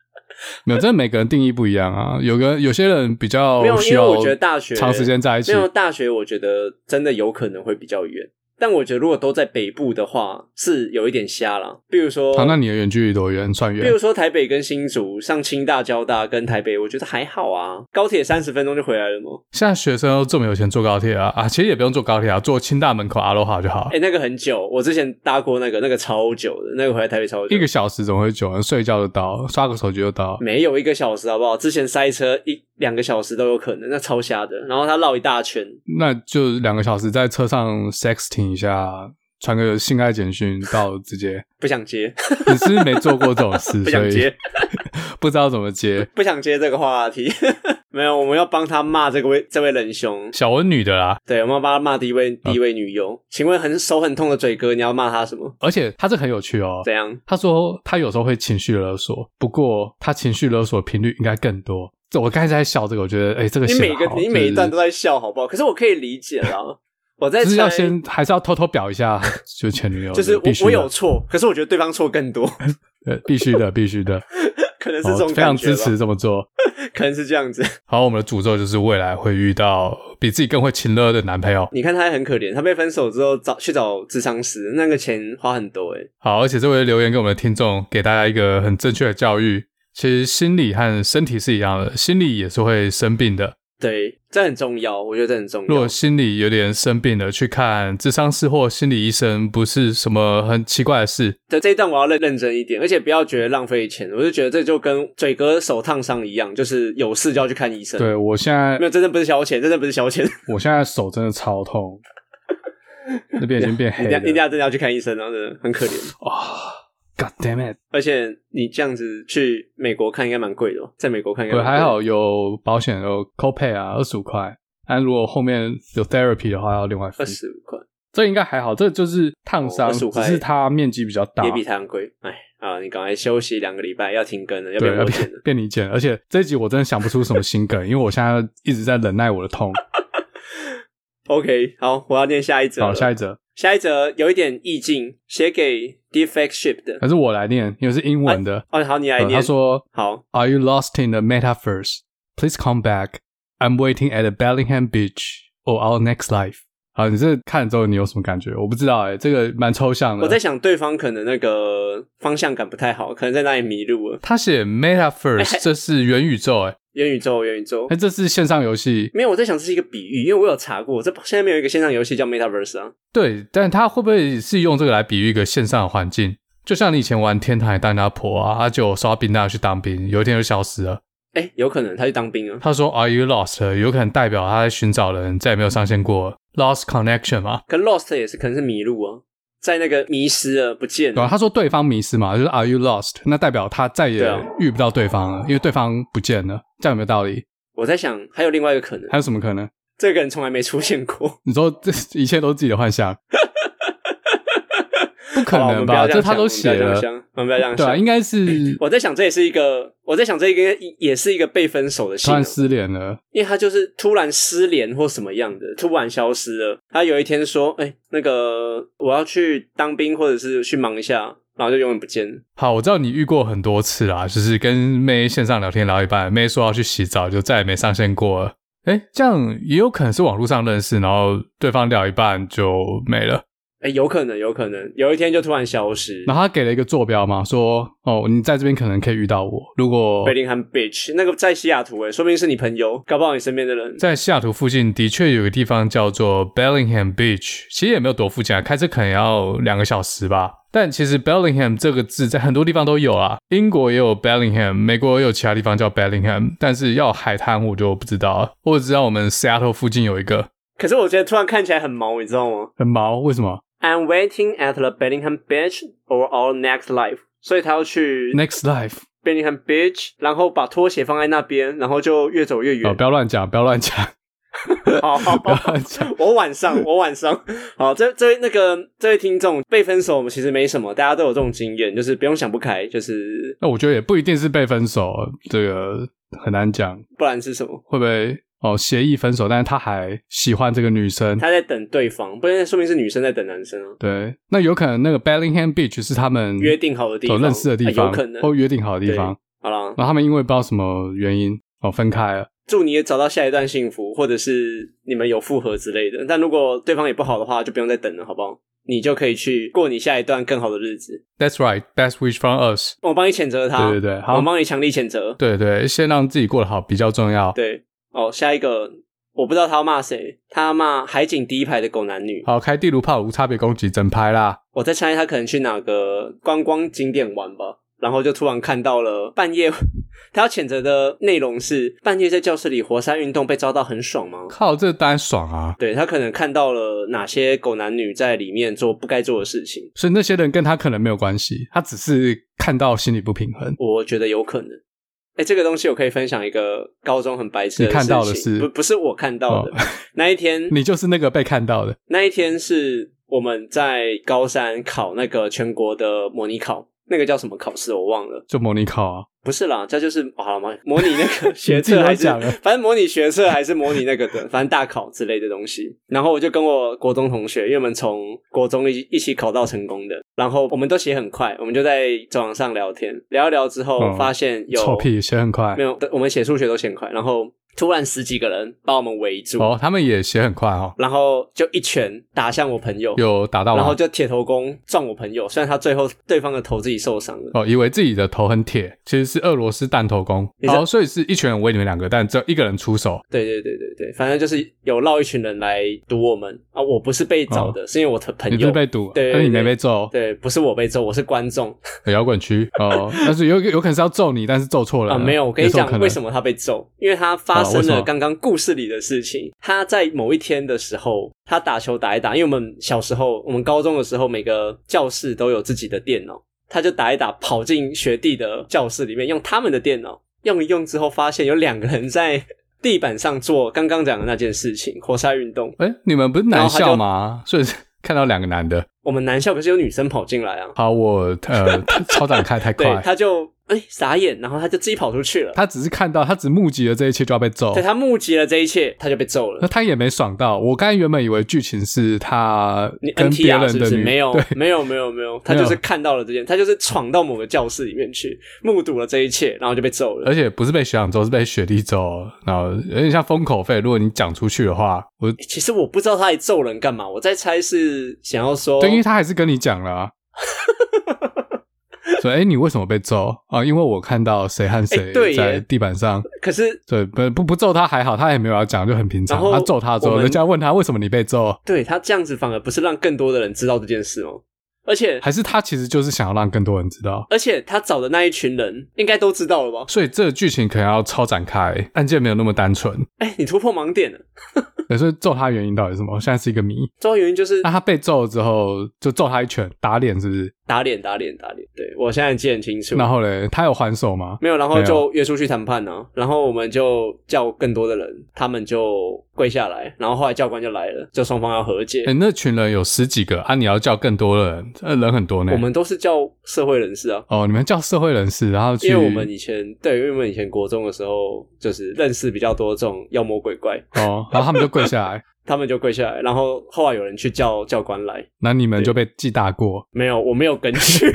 没有，真的每个人定义不一样啊。有个有些人比较没有，需要因为我觉得大学长时间在一起没。有大学，我觉得真的有可能会比较远。但我觉得如果都在北部的话，是有一点瞎了。比如说，好，那你的远距离多远？算远比如？说台北跟新竹，上清大、交大跟台北，我觉得还好啊，高铁三十分钟就回来了吗。现在学生都这么有钱，坐高铁啊啊！其实也不用坐高铁啊，坐清大门口阿罗哈就好哎、。那个很久，我之前搭过那个，那个超久的，那个回来台北超久，一个小时怎么会久呢？睡觉就到，刷个手机就到。没有一个小时，好不好？之前塞车一两个小时都有可能，那超瞎的。然后他绕一大圈，那就两个小时在车上 sexting 一下，传个性爱简讯到直接。不想接，你是不是没做过这种事，不 所以想接，不知道怎么接。不想接这个话题。没有，我们要帮他骂这个位这位仁兄。小文女的啦，对，我们要帮他骂第一位第一位女友。请问很手很痛的嘴哥，你要骂他什么？而且他这很有趣哦。怎样？他说他有时候会情绪勒索，不过他情绪勒索频率应该更多。这我刚才在笑这个，我觉得哎、这个你每个你每一段都在笑，好不好？可是我可以理解啦。我在就是要先还是要偷偷表一下，就是前女友，就是我我有错，可是我觉得对方错更多，呃必须的，必须的，可能是这哦种非常支持，这么做。可能是这样子。好，我们的诅咒就是未来会遇到比自己更会亲热的男朋友。你看他还很可怜，他被分手之后找去找智商师，那个钱花很多诶。好，而且这位留言给我们的听众，给大家一个很正确的教育。其实心理和身体是一样的，心理也是会生病的。对，这很重要，我觉得这很重要如果。心理有点生病了，去看智商师或心理医生，不是什么很奇怪的事。对这一段我要认认真一点，而且不要觉得浪费钱。我就觉得这就跟嘴哥手烫伤一样，就是有事就要去看医生。，对我现在没，有真的不是消遣，真的不是消遣。我现在手真的超痛，那边已经变黑了你等下。你等下真的要去看医生，然后真的很可怜。啊、o d damn it！而且你这样子去美国看应该蛮贵的、哦，在美国看应该还好有保险有 copay 啊，二十五块。但如果后面有 therapy 的话，要另外付二。十五块，这应该还好，这就是烫伤，哦25只块是它面积比较大也。比太阳贵。哎啊，你赶快休息两个礼拜，要停更了，要不，要然我剪了。变你剪，而且这一集我真的想不出什么新梗，因为我现在一直在忍耐我的痛。OK，好，我要念下一则。好，下一则，下一则有一点意境，写给 Defect Ship 的。还是我来念，因为是英文的。哦，好，你来呃念。他说好，Are you lost in the metaverse? Please come back. I'm waiting at the Bellingham Beach or our next life. 好，你这看了之后你有什么感觉？我不知道哎、这个蛮抽象的。我在想对方可能那个方向感不太好，可能在那里迷路了。他写 metaverse，这是元宇宙哎、元宇宙，元宇宙哎、。这是线上游戏，没有，我在想这是一个比喻，因为我有查过，这现在没有一个线上游戏叫 Metaverse 啊。对，但他会不会是用这个来比喻一个线上的环境？就像你以前玩天堂当家婆啊，他就收到兵单要去当兵，有一天就消失了。哎，有可能他去当兵了。他说 Are you lost？有可能代表他在寻找人，再也没有上线过，lost connection 吗？可 Lost 也是可能是迷路啊，在那个迷失了，不见对。他说对方迷失嘛，就是 Are you lost？那代表他再也遇不到对方了，因为对方不见了，这样有没有道理？我在想，还有另外一个可能，还有什么可能？这个人从来没出现过。你说这 一切都是自己的幻想？不可能吧？这他都写了，我们不要这样想对啊，应该是我在想，这也是一个，我在想，这应该也是一个被分手的突然失联了。因为他就是突然失联或什么样的，突然消失了。他有一天说：“哎、那个我要去当兵，或者是去忙一下。”然后就永远不见了。好，我知道你遇过很多次啦，就是跟妹线上聊天聊一半，妹说要去洗澡，就再也没上线过了。哎，这样也有可能是网络上认识，然后对方聊一半就没了。哎、有可能，有可能，有一天就突然消失。然后他给了一个坐标嘛，说哦，你在这边可能可以遇到我。如果 Bellingham Beach 那个在西雅图，哎，说不定是你朋友，搞不好你身边的人。在西雅图附近的确有个地方叫做 Bellingham Beach，其实也没有多附近啊，开车可能要两个小时吧。但其实 Bellingham 这个字在很多地方都有啊，英国也有 Bellingham，美国也有其他地方叫 Bellingham，但是要海滩我就不知道了。我只知道我们 Seattle 附近有一个可是我觉得突然看起来很毛，你知道吗很毛，为什么？I'm waiting at the Bellingham Beach or our next life，所以他要去？Next Life Bellingham Beach，然后把拖鞋放在那边，然后就越走越哦，远。不要乱讲，不要乱讲，好好 不要好乱讲。我晚上，我晚上，好，这这位那个这位听众被分手其实没什么，大家都有这种经验，就是不用想不开，就是那我觉得也不一定是被分手，这个很难讲，不然是什么？会不会哦协议分手，但是他还喜欢这个女生，他在等对方，不然说明是女生在等男生啊，对，那有可能那个 Bellingham Beach 是他们约定好的地方，所认识的地啊方，有可能。或约定好的地方。好了，然后他们因为不知道什么原因哦分开了。祝你也找到下一段幸福，或者是你们有复合之类的。但如果对方也不好的话，就不用再等了，好不好？你就可以去过你下一段更好的日子。That's right, best wish from us。我帮你谴责他，对对对好我帮你强力谴责。对对，先让自己过得好比较重要。对，哦，下一个我不知道他要骂谁，他要骂海景第一排的狗男女。好，开地图炮无差别攻击整排啦。我在猜他可能去哪个观光景点玩吧，然后就突然看到了半夜，他要谴责的内容是半夜在教室里活塞运动被遭到很爽吗？靠，这当然爽啊！对他可能看到了哪些狗男女在里面做不该做的事情，所以那些人跟他可能没有关系，他只是看到心里不平衡。我觉得有可能。哎，这个东西我可以分享一个高中很白痴的你看到的是不不是我看到的、哦那一天，你就是那个被看到的。那一天是我们在高三考那个全国的模拟考，那个叫什么考试我忘了。就模拟考啊，不是啦，这就是哦好了吗？模拟那个 学测还是讲了反正模拟学测还是模拟那个的，反正大考之类的东西。然后我就跟我国中同学，因为我们从国中一一起考到成功的，然后我们都写很快，我们就在走廊上聊天，聊一聊之后嗯发现有、臭屁写很快没。有，我们写数学都写很快，然后突然十几个人把我们围住，哦，他们也血很快哦，然后就一拳打向我朋友，有打到吗？然后就铁头功撞我朋友，虽然他最后对方的头自己受伤了。哦，以为自己的头很铁，其实是俄罗斯弹头功。哦，所以是一群人围你们两个，但只有一个人出手。对对对对对，反正就是有绕一群人来堵我们啊！我不是被找的，是因为我的朋友被堵，对对但是你没被揍。对，不是我被揍，我是观众摇滚区哦，但是有有可能是要揍你，但是揍错了啊！没有，我跟你讲，为什？么他被揍？因为他发生哦为什么了刚刚故事里的事情。他在某一天的时候，他打球打一打，因为我们小时候，我们高中的时候，每个教室都有自己的电脑，他就打一打，跑进学弟的教室里面，用他们的电脑用一用之后，发现有两个人在地板上做刚刚讲的那件事情——活塞运动。哎，你们不是男校吗？所以看到两个男的。我们男校可是有女生跑进来啊，好，我呃 超展开太对，快，他就哎、傻眼，然后他就自己跑出去了。他只是看到，他只目击了这一切就要被揍对。他目击了这一切，他就被揍了。那他也没爽到。我刚才原本以为剧情是他你跟别 NTR 是不是？人的没有对，没有，没有，没有，他就是看到了这件，他就是闯到某个教室里面去，目睹了这一切，然后就被揍了。而且不是被学长揍，是被学弟揍，然后有点像封口费。如果你讲出去的话，我其实我不知道他来揍人干嘛，我在猜是想要说，对，因为他还是跟你讲了、啊。所以，哎、你为什么被揍啊？因为我看到谁和谁在地板上。可是对，不不不揍他还好，他也没有要讲，就很平常。他揍他之后，人家问他为什么你被揍，对他这样子反而不是让更多的人知道这件事吗？而且还是他其实就是想要让更多人知道。而且他找的那一群人应该都知道了吧？所以这个剧情可能要超展开，案件没有那么单纯。哎，你突破盲点了。可是揍他原因到底是什么？现在是一个谜。揍他原因就是那他被揍了之后，就揍他一拳，打脸是不是？打脸，打脸，打脸。对我现在记得很清楚。然后嘞，他有还手吗？没有，然后就约出去谈判呢、然后我们就叫更多的人，他们就跪下来，然后后来教官就来了，就双方要和解。哎、那群人有十几个啊，你要叫更多的人，呃，人很多呢。我们都是叫社会人士啊，哦，你们叫社会人士，然后去因为我们以前对，因为我们以前国中的时候就是认识比较多这种妖魔鬼怪，哦，然后他们就跪下来，他们就跪下来，然后后来有人去叫教官来，那你们就被记大过。没有，我没有跟去，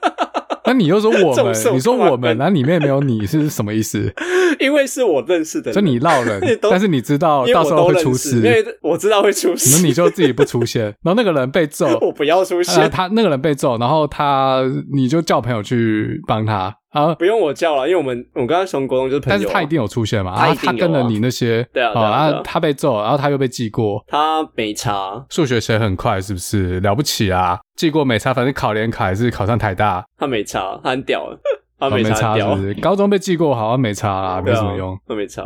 那你又说我们，你说我们，那里面没有你是什么意思？因为是我认识的人，就你绕人，但是你知道到时候会出事。因，为我知道会出事，那你就自己不出现，然后那个人被揍，我不要出呃，现，他那个人被揍，然后他你就叫朋友去帮他啊，不用我叫了，因为我们我刚刚从国中就是朋友啊，但是他一定有出现嘛，他他跟了你那些，对啊他被揍，然后他又被记过，他没差，数学写很快是不是？了不起啊？记过没差，反正考联考还是考上台大，他没差，他很屌，他哦没差很屌。差是不，是？高中被记过好像没差啦，没什么用。，他没差。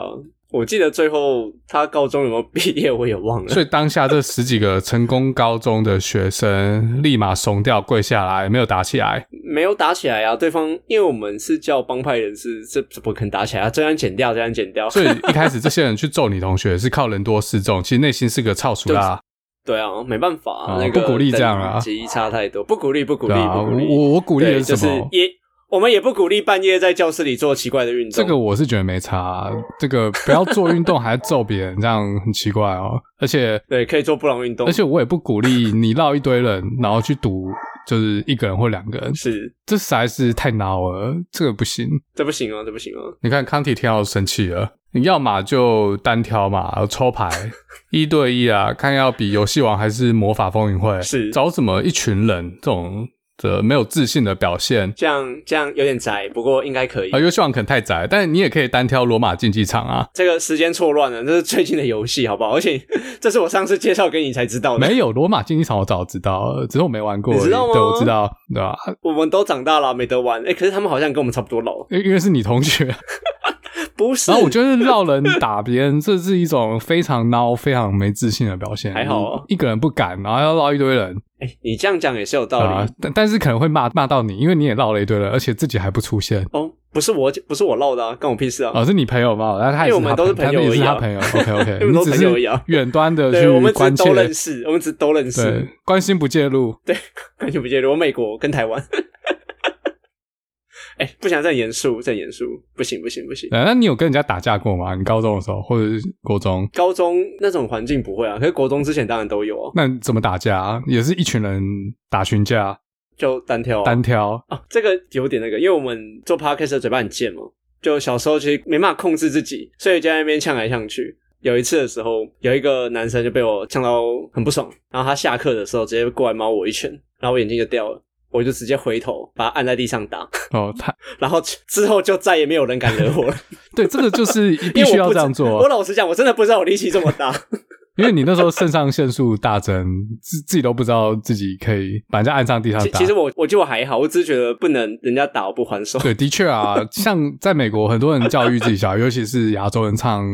我记得最后他高中有没有毕业，我也忘了。所以当下这十几个成功高中的学生立马怂掉跪下来，没有打起来。没有打起来啊，对方因为我们是叫帮派人士，这怎么可能打起来啊，这样剪掉，这样剪掉。所以一开始 这些人去揍你同学是靠人多势众，其实内心是个操熟啦。对啊，没办法、哦那个不鼓励这样啊等级差太多，不鼓励，不鼓励，啊，不鼓励。我我鼓励的是什么？也我们也不鼓励半夜在教室里做奇怪的运动。这个我是觉得没差啊，这个不要做运动还揍别人，这样很奇怪哦。而且对可以做布朗运动，而且我也不鼓励你绕一堆人，然后去赌，就是一个人或两个人，是这实在是太孬了，这个不行。这不行啊，这不行啊。你看康体听到生气了，你要嘛就单挑嘛，抽牌 一对一啊，看要比游戏王还是魔法风云会，是找什么一群人这种的没有自信的表现。这样这样有点窄，不过应该可以。啊，游戏王可能太窄，但是你也可以单挑罗马竞技场啊。这个时间错乱了，这是最近的游戏，好不好？而且 这是我上次介绍给你才知道的。没有罗马竞技场，我早知道，只是我没玩过。你知道吗对，我知道，对吧、我们都长大了，没得玩。哎、可是他们好像跟我们差不多老，因因为是你同学，不是？然后我觉得绕人打别人，这是一种非常孬、非常没自信的表现。还好一个人不敢，然后要绕一堆人哎、你这样讲也是有道理、啊，但但是可能会骂骂到你，因为你也绕了一堆人，而且自己还不出现。哦。不是我，不是我绕的啊，关我屁事啊！哦，是你朋友吗？然后他也 因为我们都是他他朋友而已啊也是他朋友。OK OK，我们只朋友而已啊是远端的对，我们只关都，认识，我们只都认识，，关心不介入。对，关心不介入。我美国跟台湾，哎、不想再严肃，再严肃，不行不行不行。呃，那你有跟人家打架过吗？你高中的时候或者是国中？高中那种环境不会啊，可是国中之前当然都有啊，那怎么打架啊？也是一群人打群架，就单挑、啊、单挑。啊，这个有点那个，因为我们做 podcast 的嘴巴很贱嘛，就小时候其实没办法控制自己，所以就在那边呛来呛去。有一次的时候，有一个男生就被我呛到很不爽，然后他下课的时候直接过来猫我一拳，然后我眼睛就掉了，我就直接回头把他按在地上打，哦，他然后之后就再也没有人敢惹我了。对这个就是必须要这样做我，老实讲，我真的不知道我力气这么大。因为你那时候肾上腺素大增，自自己都不知道自己可以把人家按上地上打。其其实我我觉得我还好，我只是觉得不能人家打我不还手。对，的确啊，像在美国，很多人教育自己小孩，尤其是亚洲人唱，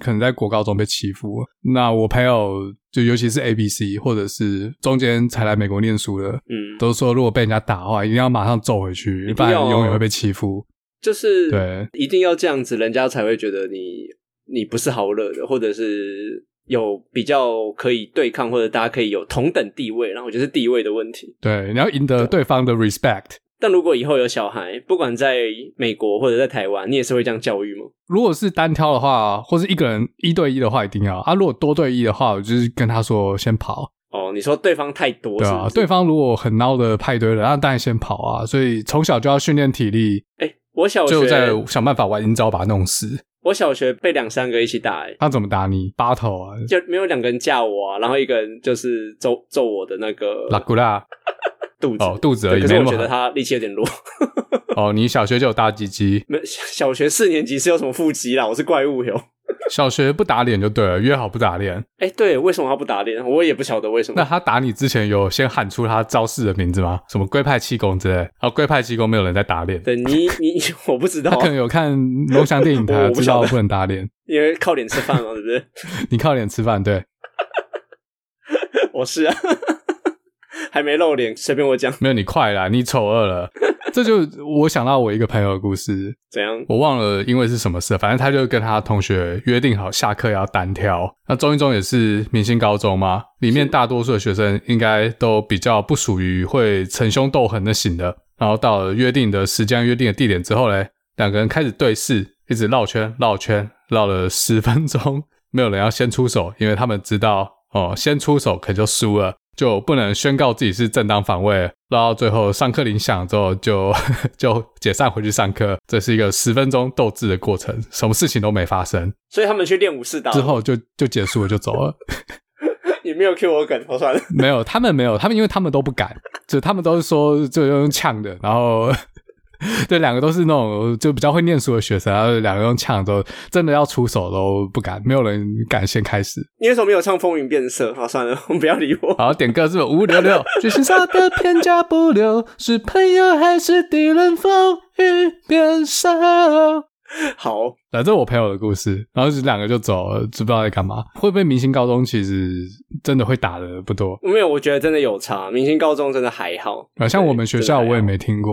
可能在国高中被欺负。那我朋友就尤其是 A、B、C，或者是中间才来美国念书的，嗯，都说如果被人家打的话，一定要马上揍回去，不然一定要哦永远会被欺负。就是对一定要这样子，人家才会觉得你你不是好惹的，或者是有比较可以对抗，或者大家可以有同等地位。然后我觉得是地位的问题。对，你要赢得对方的 respect。但如果以后有小孩，不管在美国或者在台湾，你也是会这样教育吗？如果是单挑的话，或是一个人一对一的话，一定要啊。如果多对一的话，我就是跟他说先跑，哦，你说对方太多对啊。是不是？对方如果很孬的派对了，那当然先跑啊。所以从小就要训练体力，哎、我小就在想办法玩阴招把他弄死。我小学被两三个一起打、欸，他怎么打你？八头啊，就没有两个人架我啊，然后一个人就是揍揍我的那个拉古拉 肚子。哦，肚子而已，对可是我觉得他力气有点弱。哦，你小学就有大鸡鸡，没小小学四年级是有什么腹肌啦？我是怪物哟。小学不打脸就对了，约好不打脸。哎、对，为什么他不打脸？我也不晓得为什么。那他打你之前有先喊出他招式的名字吗？什么龟派气功之类？哦，龟派气功没有人在打脸。对你你 我不知道啊他可，能有看龙翔电影台，不知道不能打脸。因为靠脸吃饭嘛，对不对？你靠脸吃饭，对，我是啊，还没露脸，随便我讲没有你快啦，你丑恶了。这就我想到我一个朋友的故事，怎样？我忘了因为是什么事，反正他就跟他同学约定好下课要单挑。那中一中也是明星高中嘛，里面大多数的学生应该都比较不属于会逞凶斗狠的型的。然后到了约定的时间、约定的地点之后嘞，两个人开始对视，一直绕圈、绕圈，绕了十分钟，没有人要先出手，因为他们知道哦，先出手可能就输了。就不能宣告自己是正当防卫，绕到最后上课铃响之后就 就解散回去上课，这是一个十分钟斗智的过程，什么事情都没发生，所以他们去练武士刀之后就就结束了，就走了。你没有 Q 我梗，我算了。没有，他们没有，他们因为他们都不敢，就他们都是说就用呛的，然后 对两个都是那种就比较会念书的学生，然后两个用呛都真的要出手都不敢，没有人敢先开始。你为什么没有唱《风云变色》？好，算了，我们不要理我。好，点歌是五五六六，最心杀的片甲不留，是朋友还是敌人？风云变色。好，反正我朋友的故事，然后就两个就走了，知不知道在干嘛。会不会明星高中其实真的会打的不多？没有，我觉得真的有差。明星高中真的还好，啊，像我们学校我也没听过，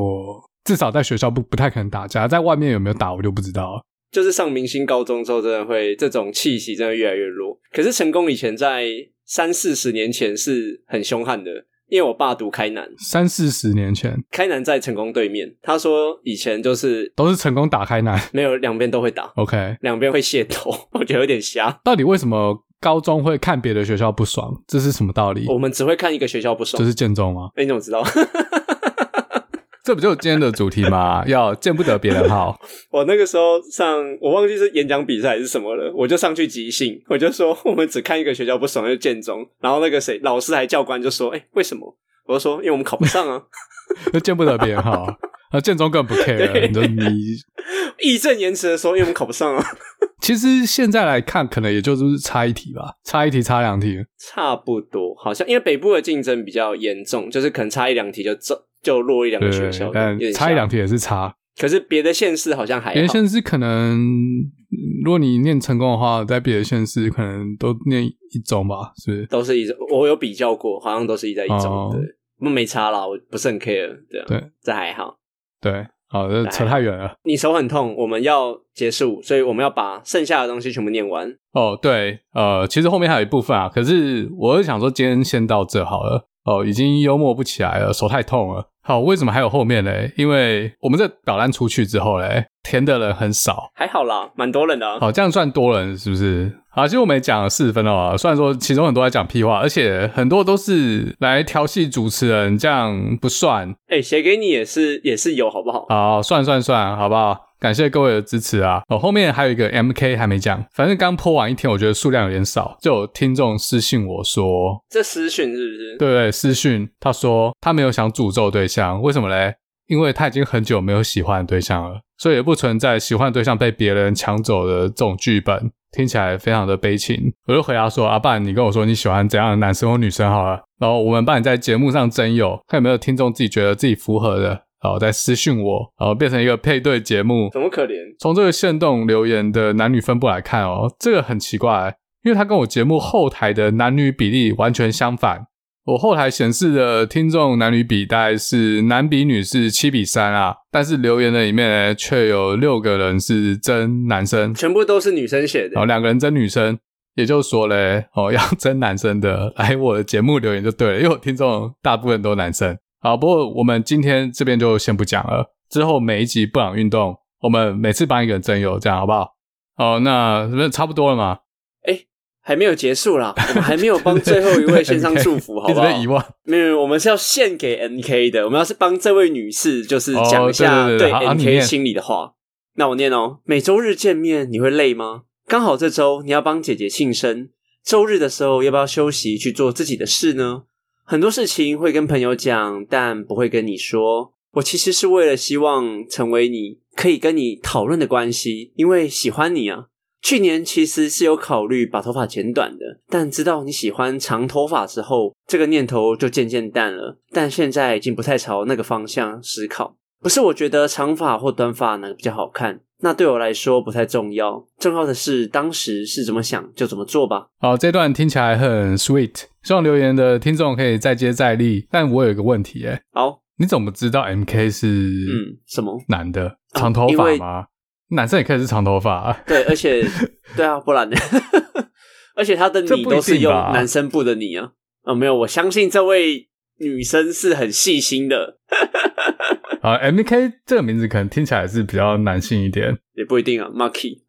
至少在学校不不太可能打架，在外面有没有打我就不知道了。就是上明星高中之后，真的会这种气息真的越来越弱。可是成功以前在三四十年前是很凶悍的，因为我爸读开南，三四十年前开南在成功对面。他说以前就是都是成功打开南没有两边都会打，，OK？两边会械斗，我觉得有点瞎。到底为什么高中会看别的学校不爽？这是什么道理？我们只会看一个学校不爽这。是建中吗？哎、你怎么知道？这不就是今天的主题吗？要见不得别人好。我那个时候上，我忘记是演讲比赛还是什么了，我就上去即兴，我就说我们只看一个学校不爽，就是建中。然后那个谁，老师还教官就说：“哎、为什么？”我就说：“因为我们考不上啊。就 见不得别人好。啊，建中更不 care，对你说你 ”义正言辞的说：“因为我们考不上啊。其实现在来看，可能也就是差一题吧，差一题差两题。”差不多，好像因为北部的竞争比较严重，就是可能差一两题就就就落一两个学校，但。差一两题也是差。可是别的县市好像还好。别的县市可能，嗯如果你念成功的话，在别的县市可能都念一中吧，是不是？都是一中，我有比较过，好像都是一在一中，哦没差啦，我不是很 care，这样，对，这还好。对，好，这扯太远了。你手很痛，我们要结束，所以我们要把剩下的东西全部念完。哦，对，呃，其实后面还有一部分啊，可是我是想说，今天先到这好了。哦，已经幽默不起来了，手太痛了。好，为什么还有后面嘞？因为我们这表单出去之后嘞，填的人很少。还好啦，蛮多人的、啊。好，这样算多人是不是？好，其实我们也讲了四十分了啊，虽然说其中很多在讲屁话，而且很多都是来调戏主持人，这样不算。哎、写给你也是也是有，好不好？好，算算算，好不好？感谢各位的支持啊！哦，后面还有一个 M K 还没讲，反正刚播完一天，我觉得数量有点少，就有听众私信我说，这私讯是不是？对对，私讯他说他没有想诅咒对象，为什么嘞？因为他已经很久没有喜欢的对象了，所以也不存在喜欢对象被别人抢走的这种剧本，听起来非常的悲情。我就回答说：“阿爸，你跟我说你喜欢怎样的男生或女生好了，然后我们帮你在节目上征友，看有没有听众自己觉得自己符合的，然后再私讯我，然后变成一个配对节目。怎么可怜？从这个线动留言的男女分布来看哦，这个很奇怪，因为他跟我节目后台的男女比例完全相反。”我后台显示的听众男女比大概是男比女是七比三啊，但是留言的里面呢，却有六个人是真男生，全部都是女生写的，然后两个人真女生，也就是说嘞，哦，要真男生的来我的节目留言就对了，因为我听众大部分都男生。好，不过我们今天这边就先不讲了，之后每一集布朗运动，我们每次帮一个人征友，这样好不好？哦，那差不多了嘛？还没有结束啦，我们还没有帮最后一位献上祝福，好不好？遗忘没有，我们是要献给 N K 的。我们要是帮这位女士，就是讲一下对 N K 心里的话。那我念哦，每周日见面，你会累吗？刚好这周你要帮姐姐庆生，周日的时候要不要休息去做自己的事呢？很多事情会跟朋友讲，但不会跟你说。我其实是为了希望成为你可以跟你讨论的关系，因为喜欢你啊。去年其实是有考虑把头发剪短的，但知道你喜欢长头发之后，这个念头就渐渐淡了。但现在已经不太朝那个方向思考。不是我觉得长发或短发哪个比较好看，那对我来说不太重要。重要的是当时是怎么想就怎么做吧。好，这段听起来很 sweet，希望留言的听众可以再接再厉。但我有一个问题，哎，好，你怎么知道 M K 是嗯什么男的长头发吗？男生也可以是长头发，对，而且 对啊，不然呢？而且他的你都是用男生部的你啊，啊，没有，我相信这位女生是很细心的。啊，M K 这个名字可能听起来是比较男性一点，也不一定啊，Marky，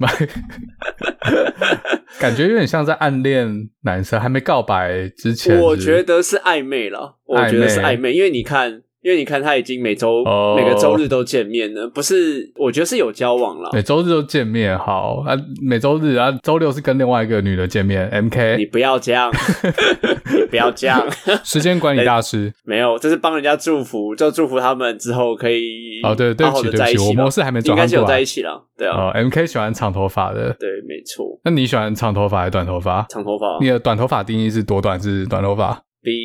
感觉有点像在暗恋男生，还没告白之前，我觉得是暧昧了，我觉得是暧昧，因为你看。因为你看，他已经每周每个周日都见面了，不是？我觉得是有交往了。每周日都见面，好啊。每周日啊，周六是跟另外一个女的见面。M K，你不要这样，你不要这样。时间管理大师 没有，这是帮人家祝福，就祝福他们之后可以哦。对，对不起，对不起，我模式还没转换应该是有在一起了。对啊。哦，M K 喜欢长头发的，对，没错。那你喜欢长头发还是短头发？长头发。你的短头发定义是多短？是短头发？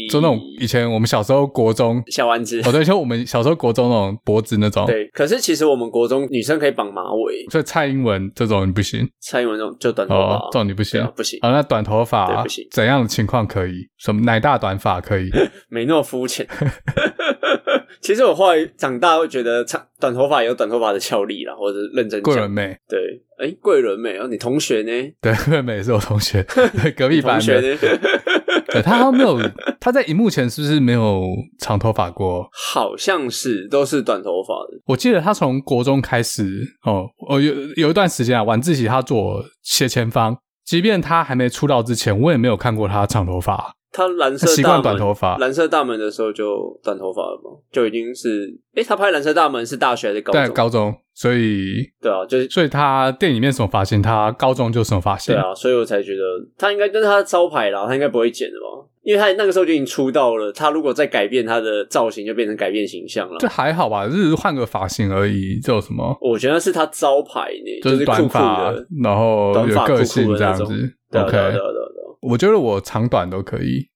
就那种以前我们小时候国中小丸子，哦对，就我们小时候国中那种脖子那种。对，可是其实我们国中女生可以绑马尾，所以蔡英文这种你不行。蔡英文这种就短头发，这种你不行，不行。啊，那短头发不行，怎样的情况可以？什么奶大短发可以？没那么肤浅。其实我后来长大会觉得长短头发有短头发的俏丽啦，或者认真。桂纶镁，对，哎，桂纶镁哦，你同学呢？对，桂纶镁是我同学，隔壁班的。对他好像没有，他在荧幕前是不是没有长头发过？好像是，都是短头发的。我记得他从国中开始哦，哦有有一段时间啊，晚自习他做斜前方，即便他还没出道之前，我也没有看过他长头发。他蓝色习惯短头发，蓝色大门的时候就短头发了吗？就已经是哎，他拍蓝色大门是大学还是高中？高中，所以对啊，就是所以他电影里面什么发型，他高中就什么发型。对啊，所以我才觉得他应该就是他的招牌啦，他应该不会剪的吧，因为他那个时候就已经出道了。他如果再改变他的造型，就变成改变形象了。这还好吧，只是换个发型而已，这有什么？我觉得是他招牌呢，就是短发，然后有个性这样子。OK，我觉得我长短都可以。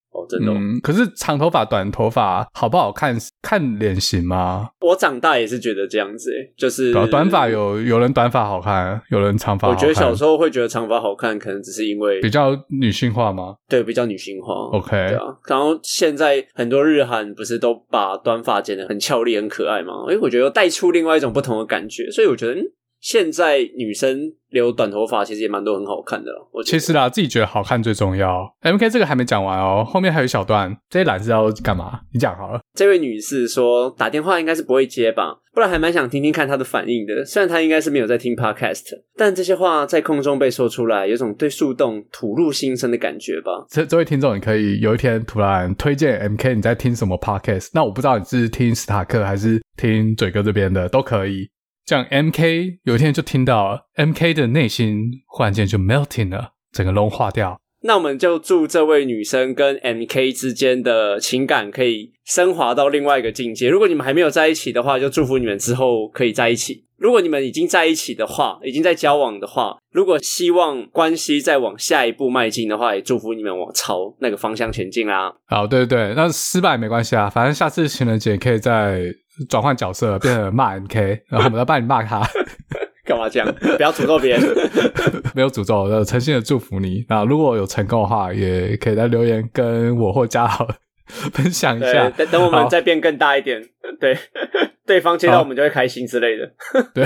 嗯，可是长头发、短头发好不好看？看脸型吗？我长大也是觉得这样子，就是短发有有人短发好看，有人长发。我觉得小时候会觉得长发好看，可能只是因为比较女性化吗？对，比较女性化。OK，对啊。然后现在很多日韩不是都把短发剪得很俏丽、很可爱吗？哎，我觉得带出另外一种不同的感觉，所以我觉得。现在女生留短头发其实也蛮多很好看的了。我其实啦，自己觉得好看最重要。M K 这个还没讲完哦，后面还有一小段，这些懒是要干嘛？你讲好了。这位女士说打电话应该是不会接吧，不然还蛮想听听看她的反应的。虽然她应该是没有在听 Podcast，但这些话在空中被说出来，有种对树洞吐露心声的感觉吧。这这位听众，你可以有一天突然推荐 M K，你在听什么 Podcast？那我不知道你是听史塔克还是听嘴哥这边的，都可以。这样 M K 有一天就听到 M K 的内心忽然间就 melting 了，整个融化掉。那我们就祝这位女生跟 M K 之间的情感可以升华到另外一个境界。如果你们还没有在一起的话，就祝福你们之后可以在一起。如果你们已经在一起的话，已经在交往的话，如果希望关系再往下一步迈进的话，也祝福你们往朝那个方向前进啦。好，对对对，那失败没关系啊，反正下次情人节可以再转换角色，变成骂 M K，然后我们再帮你骂他。干嘛这样？不要诅咒别人。没有诅咒，呃，诚心的祝福你。那如果有成功的话，也可以在留言跟我或嘉豪 分享一下。等等，我们再变更大一点，对，对方接到我们就会开心之类的。对，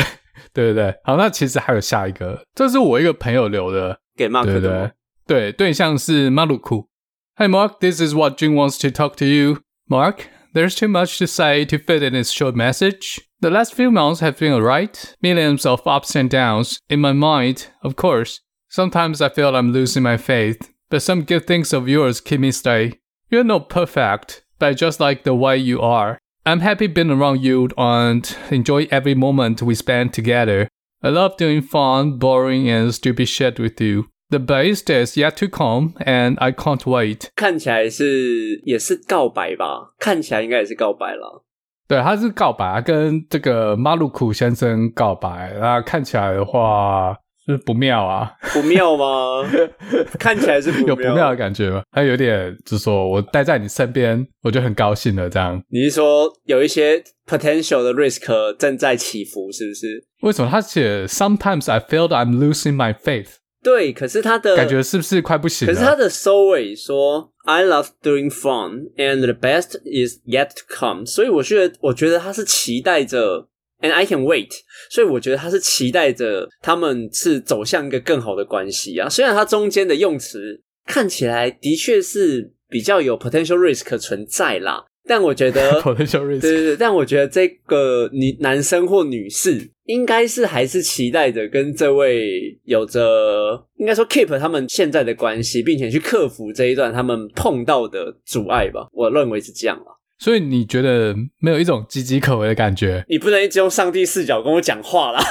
对对对。好，那其实还有下一个，这是我一个朋友留的，给 Mark 对对对，对象是马鲁库。Hi Mark, this is what June wants to talk to you. Mark, there's too much to say to fit in this short message. The last few months have been alright. Millions of ups and downs. In my mind, of course. Sometimes I feel I'm losing my faith, but some good things of yours keep me stay. You're not perfect, but just like the way you are. I'm happy being around you and enjoy every moment we spend together. I love doing fun, boring, and stupid shit with you. The best is yet to come, and I can't wait. 看起来是也是告白吧？看起来应该也是告白了。对，他是告白，跟这个马鲁库先生告白。那看起来的话 是不妙啊，不妙吗？看起来是有不妙的感觉吗？他有点，就是说我待在你身边，我就很高兴了。这样，你是说有一些 potential 的 risk 正在起伏，是不是？为什么他写 Sometimes I feel I'm losing my faith？对，可是他的感觉是不是快不行？可是他的收尾说。I love doing fun, and the best is yet to come。所以我觉得，我觉得他是期待着，and I can wait。所以我觉得他是期待着他们是走向一个更好的关系啊。虽然他中间的用词看起来的确是比较有 potential risk 存在啦。但我觉得，potential risk 对对对，但我觉得这个女男生或女士应该是还是期待着跟这位有着应该说 keep 他们现在的关系，并且去克服这一段他们碰到的阻碍吧。我认为是这样啊。所以你觉得没有一种岌岌可危的感觉？你不能一直用上帝视角跟我讲话啦。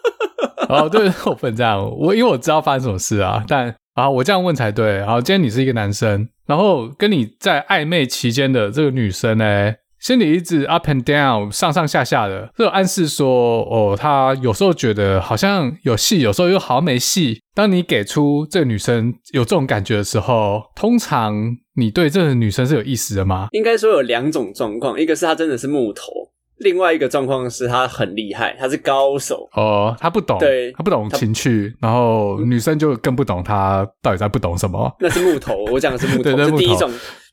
哦，对，我不能这样。我因为我知道发生什么事啊，但啊，我这样问才对。好，今天你是一个男生。然后跟你在暧昧期间的这个女生呢，心里一直 up and down 上上下下的，这暗示说，哦，他有时候觉得好像有戏，有时候又好像没戏。当你给出这个女生有这种感觉的时候，通常你对这个女生是有意思的吗？应该说有两种状况，一个是她真的是木头。另外一个状况是她很厉害，她是高手哦，他不懂，对，他不懂情趣，然后女生就更不懂她到底在不懂什么。那是木头，我讲的是木头，是第一种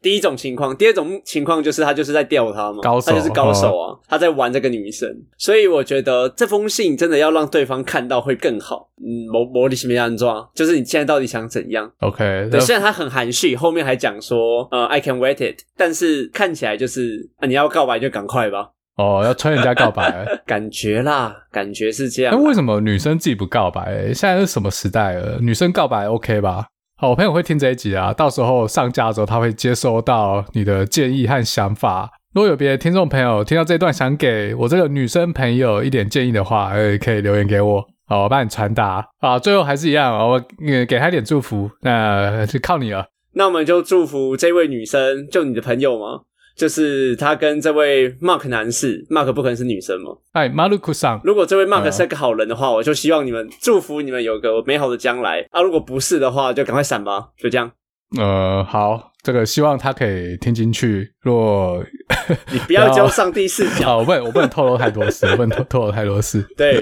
第一种情况。第二种情况就是他就是在钓他嘛，高手，他就是高手啊，他在玩这个女生。所以我觉得这封信真的要让对方看到会更好。嗯，模模拟什么样装？就是你现在到底想怎样？OK，对，虽然他很含蓄，后面还讲说呃，I can wait it，但是看起来就是啊，你要告白就赶快吧。哦，要催人家告白，感觉啦，感觉是这样。那为什么女生自己不告白？现在是什么时代了？女生告白 OK 吧？好，我朋友会听这一集啊，到时候上架之后他会接收到你的建议和想法。如果有别的听众朋友听到这段想给我这个女生朋友一点建议的话，呃，可以留言给我，好，我帮你传达。啊，最后还是一样，我给他一点祝福，那就靠你了。那我们就祝福这位女生，就你的朋友吗？就是他跟这位 Mark 男士，Mark 不可能是女生吗？哎，马鲁库桑，如果这位 Mark 是个好人的话，我就希望你们祝福你们有个美好的将来啊！如果不是的话，就赶快闪吧，就这样。呃，好，这个希望他可以听进去。若 你不要教上帝视角，我不能，我不能透露太多事，我不能透透露太多事。对，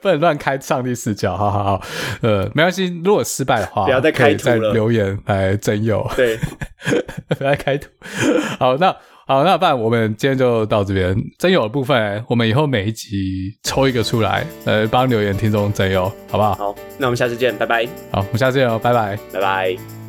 不能乱开上帝视角。好好好，呃，没关系。如果失败的话，不要再开图了，留言来征友。对，不要开图。好，那好，那不然我们今天就到这边。征友的部分，我们以后每一集抽一个出来，呃，帮留言听众征友，好不好？好，那我们下次见，拜拜。好，我们下次见哦，拜拜，拜拜。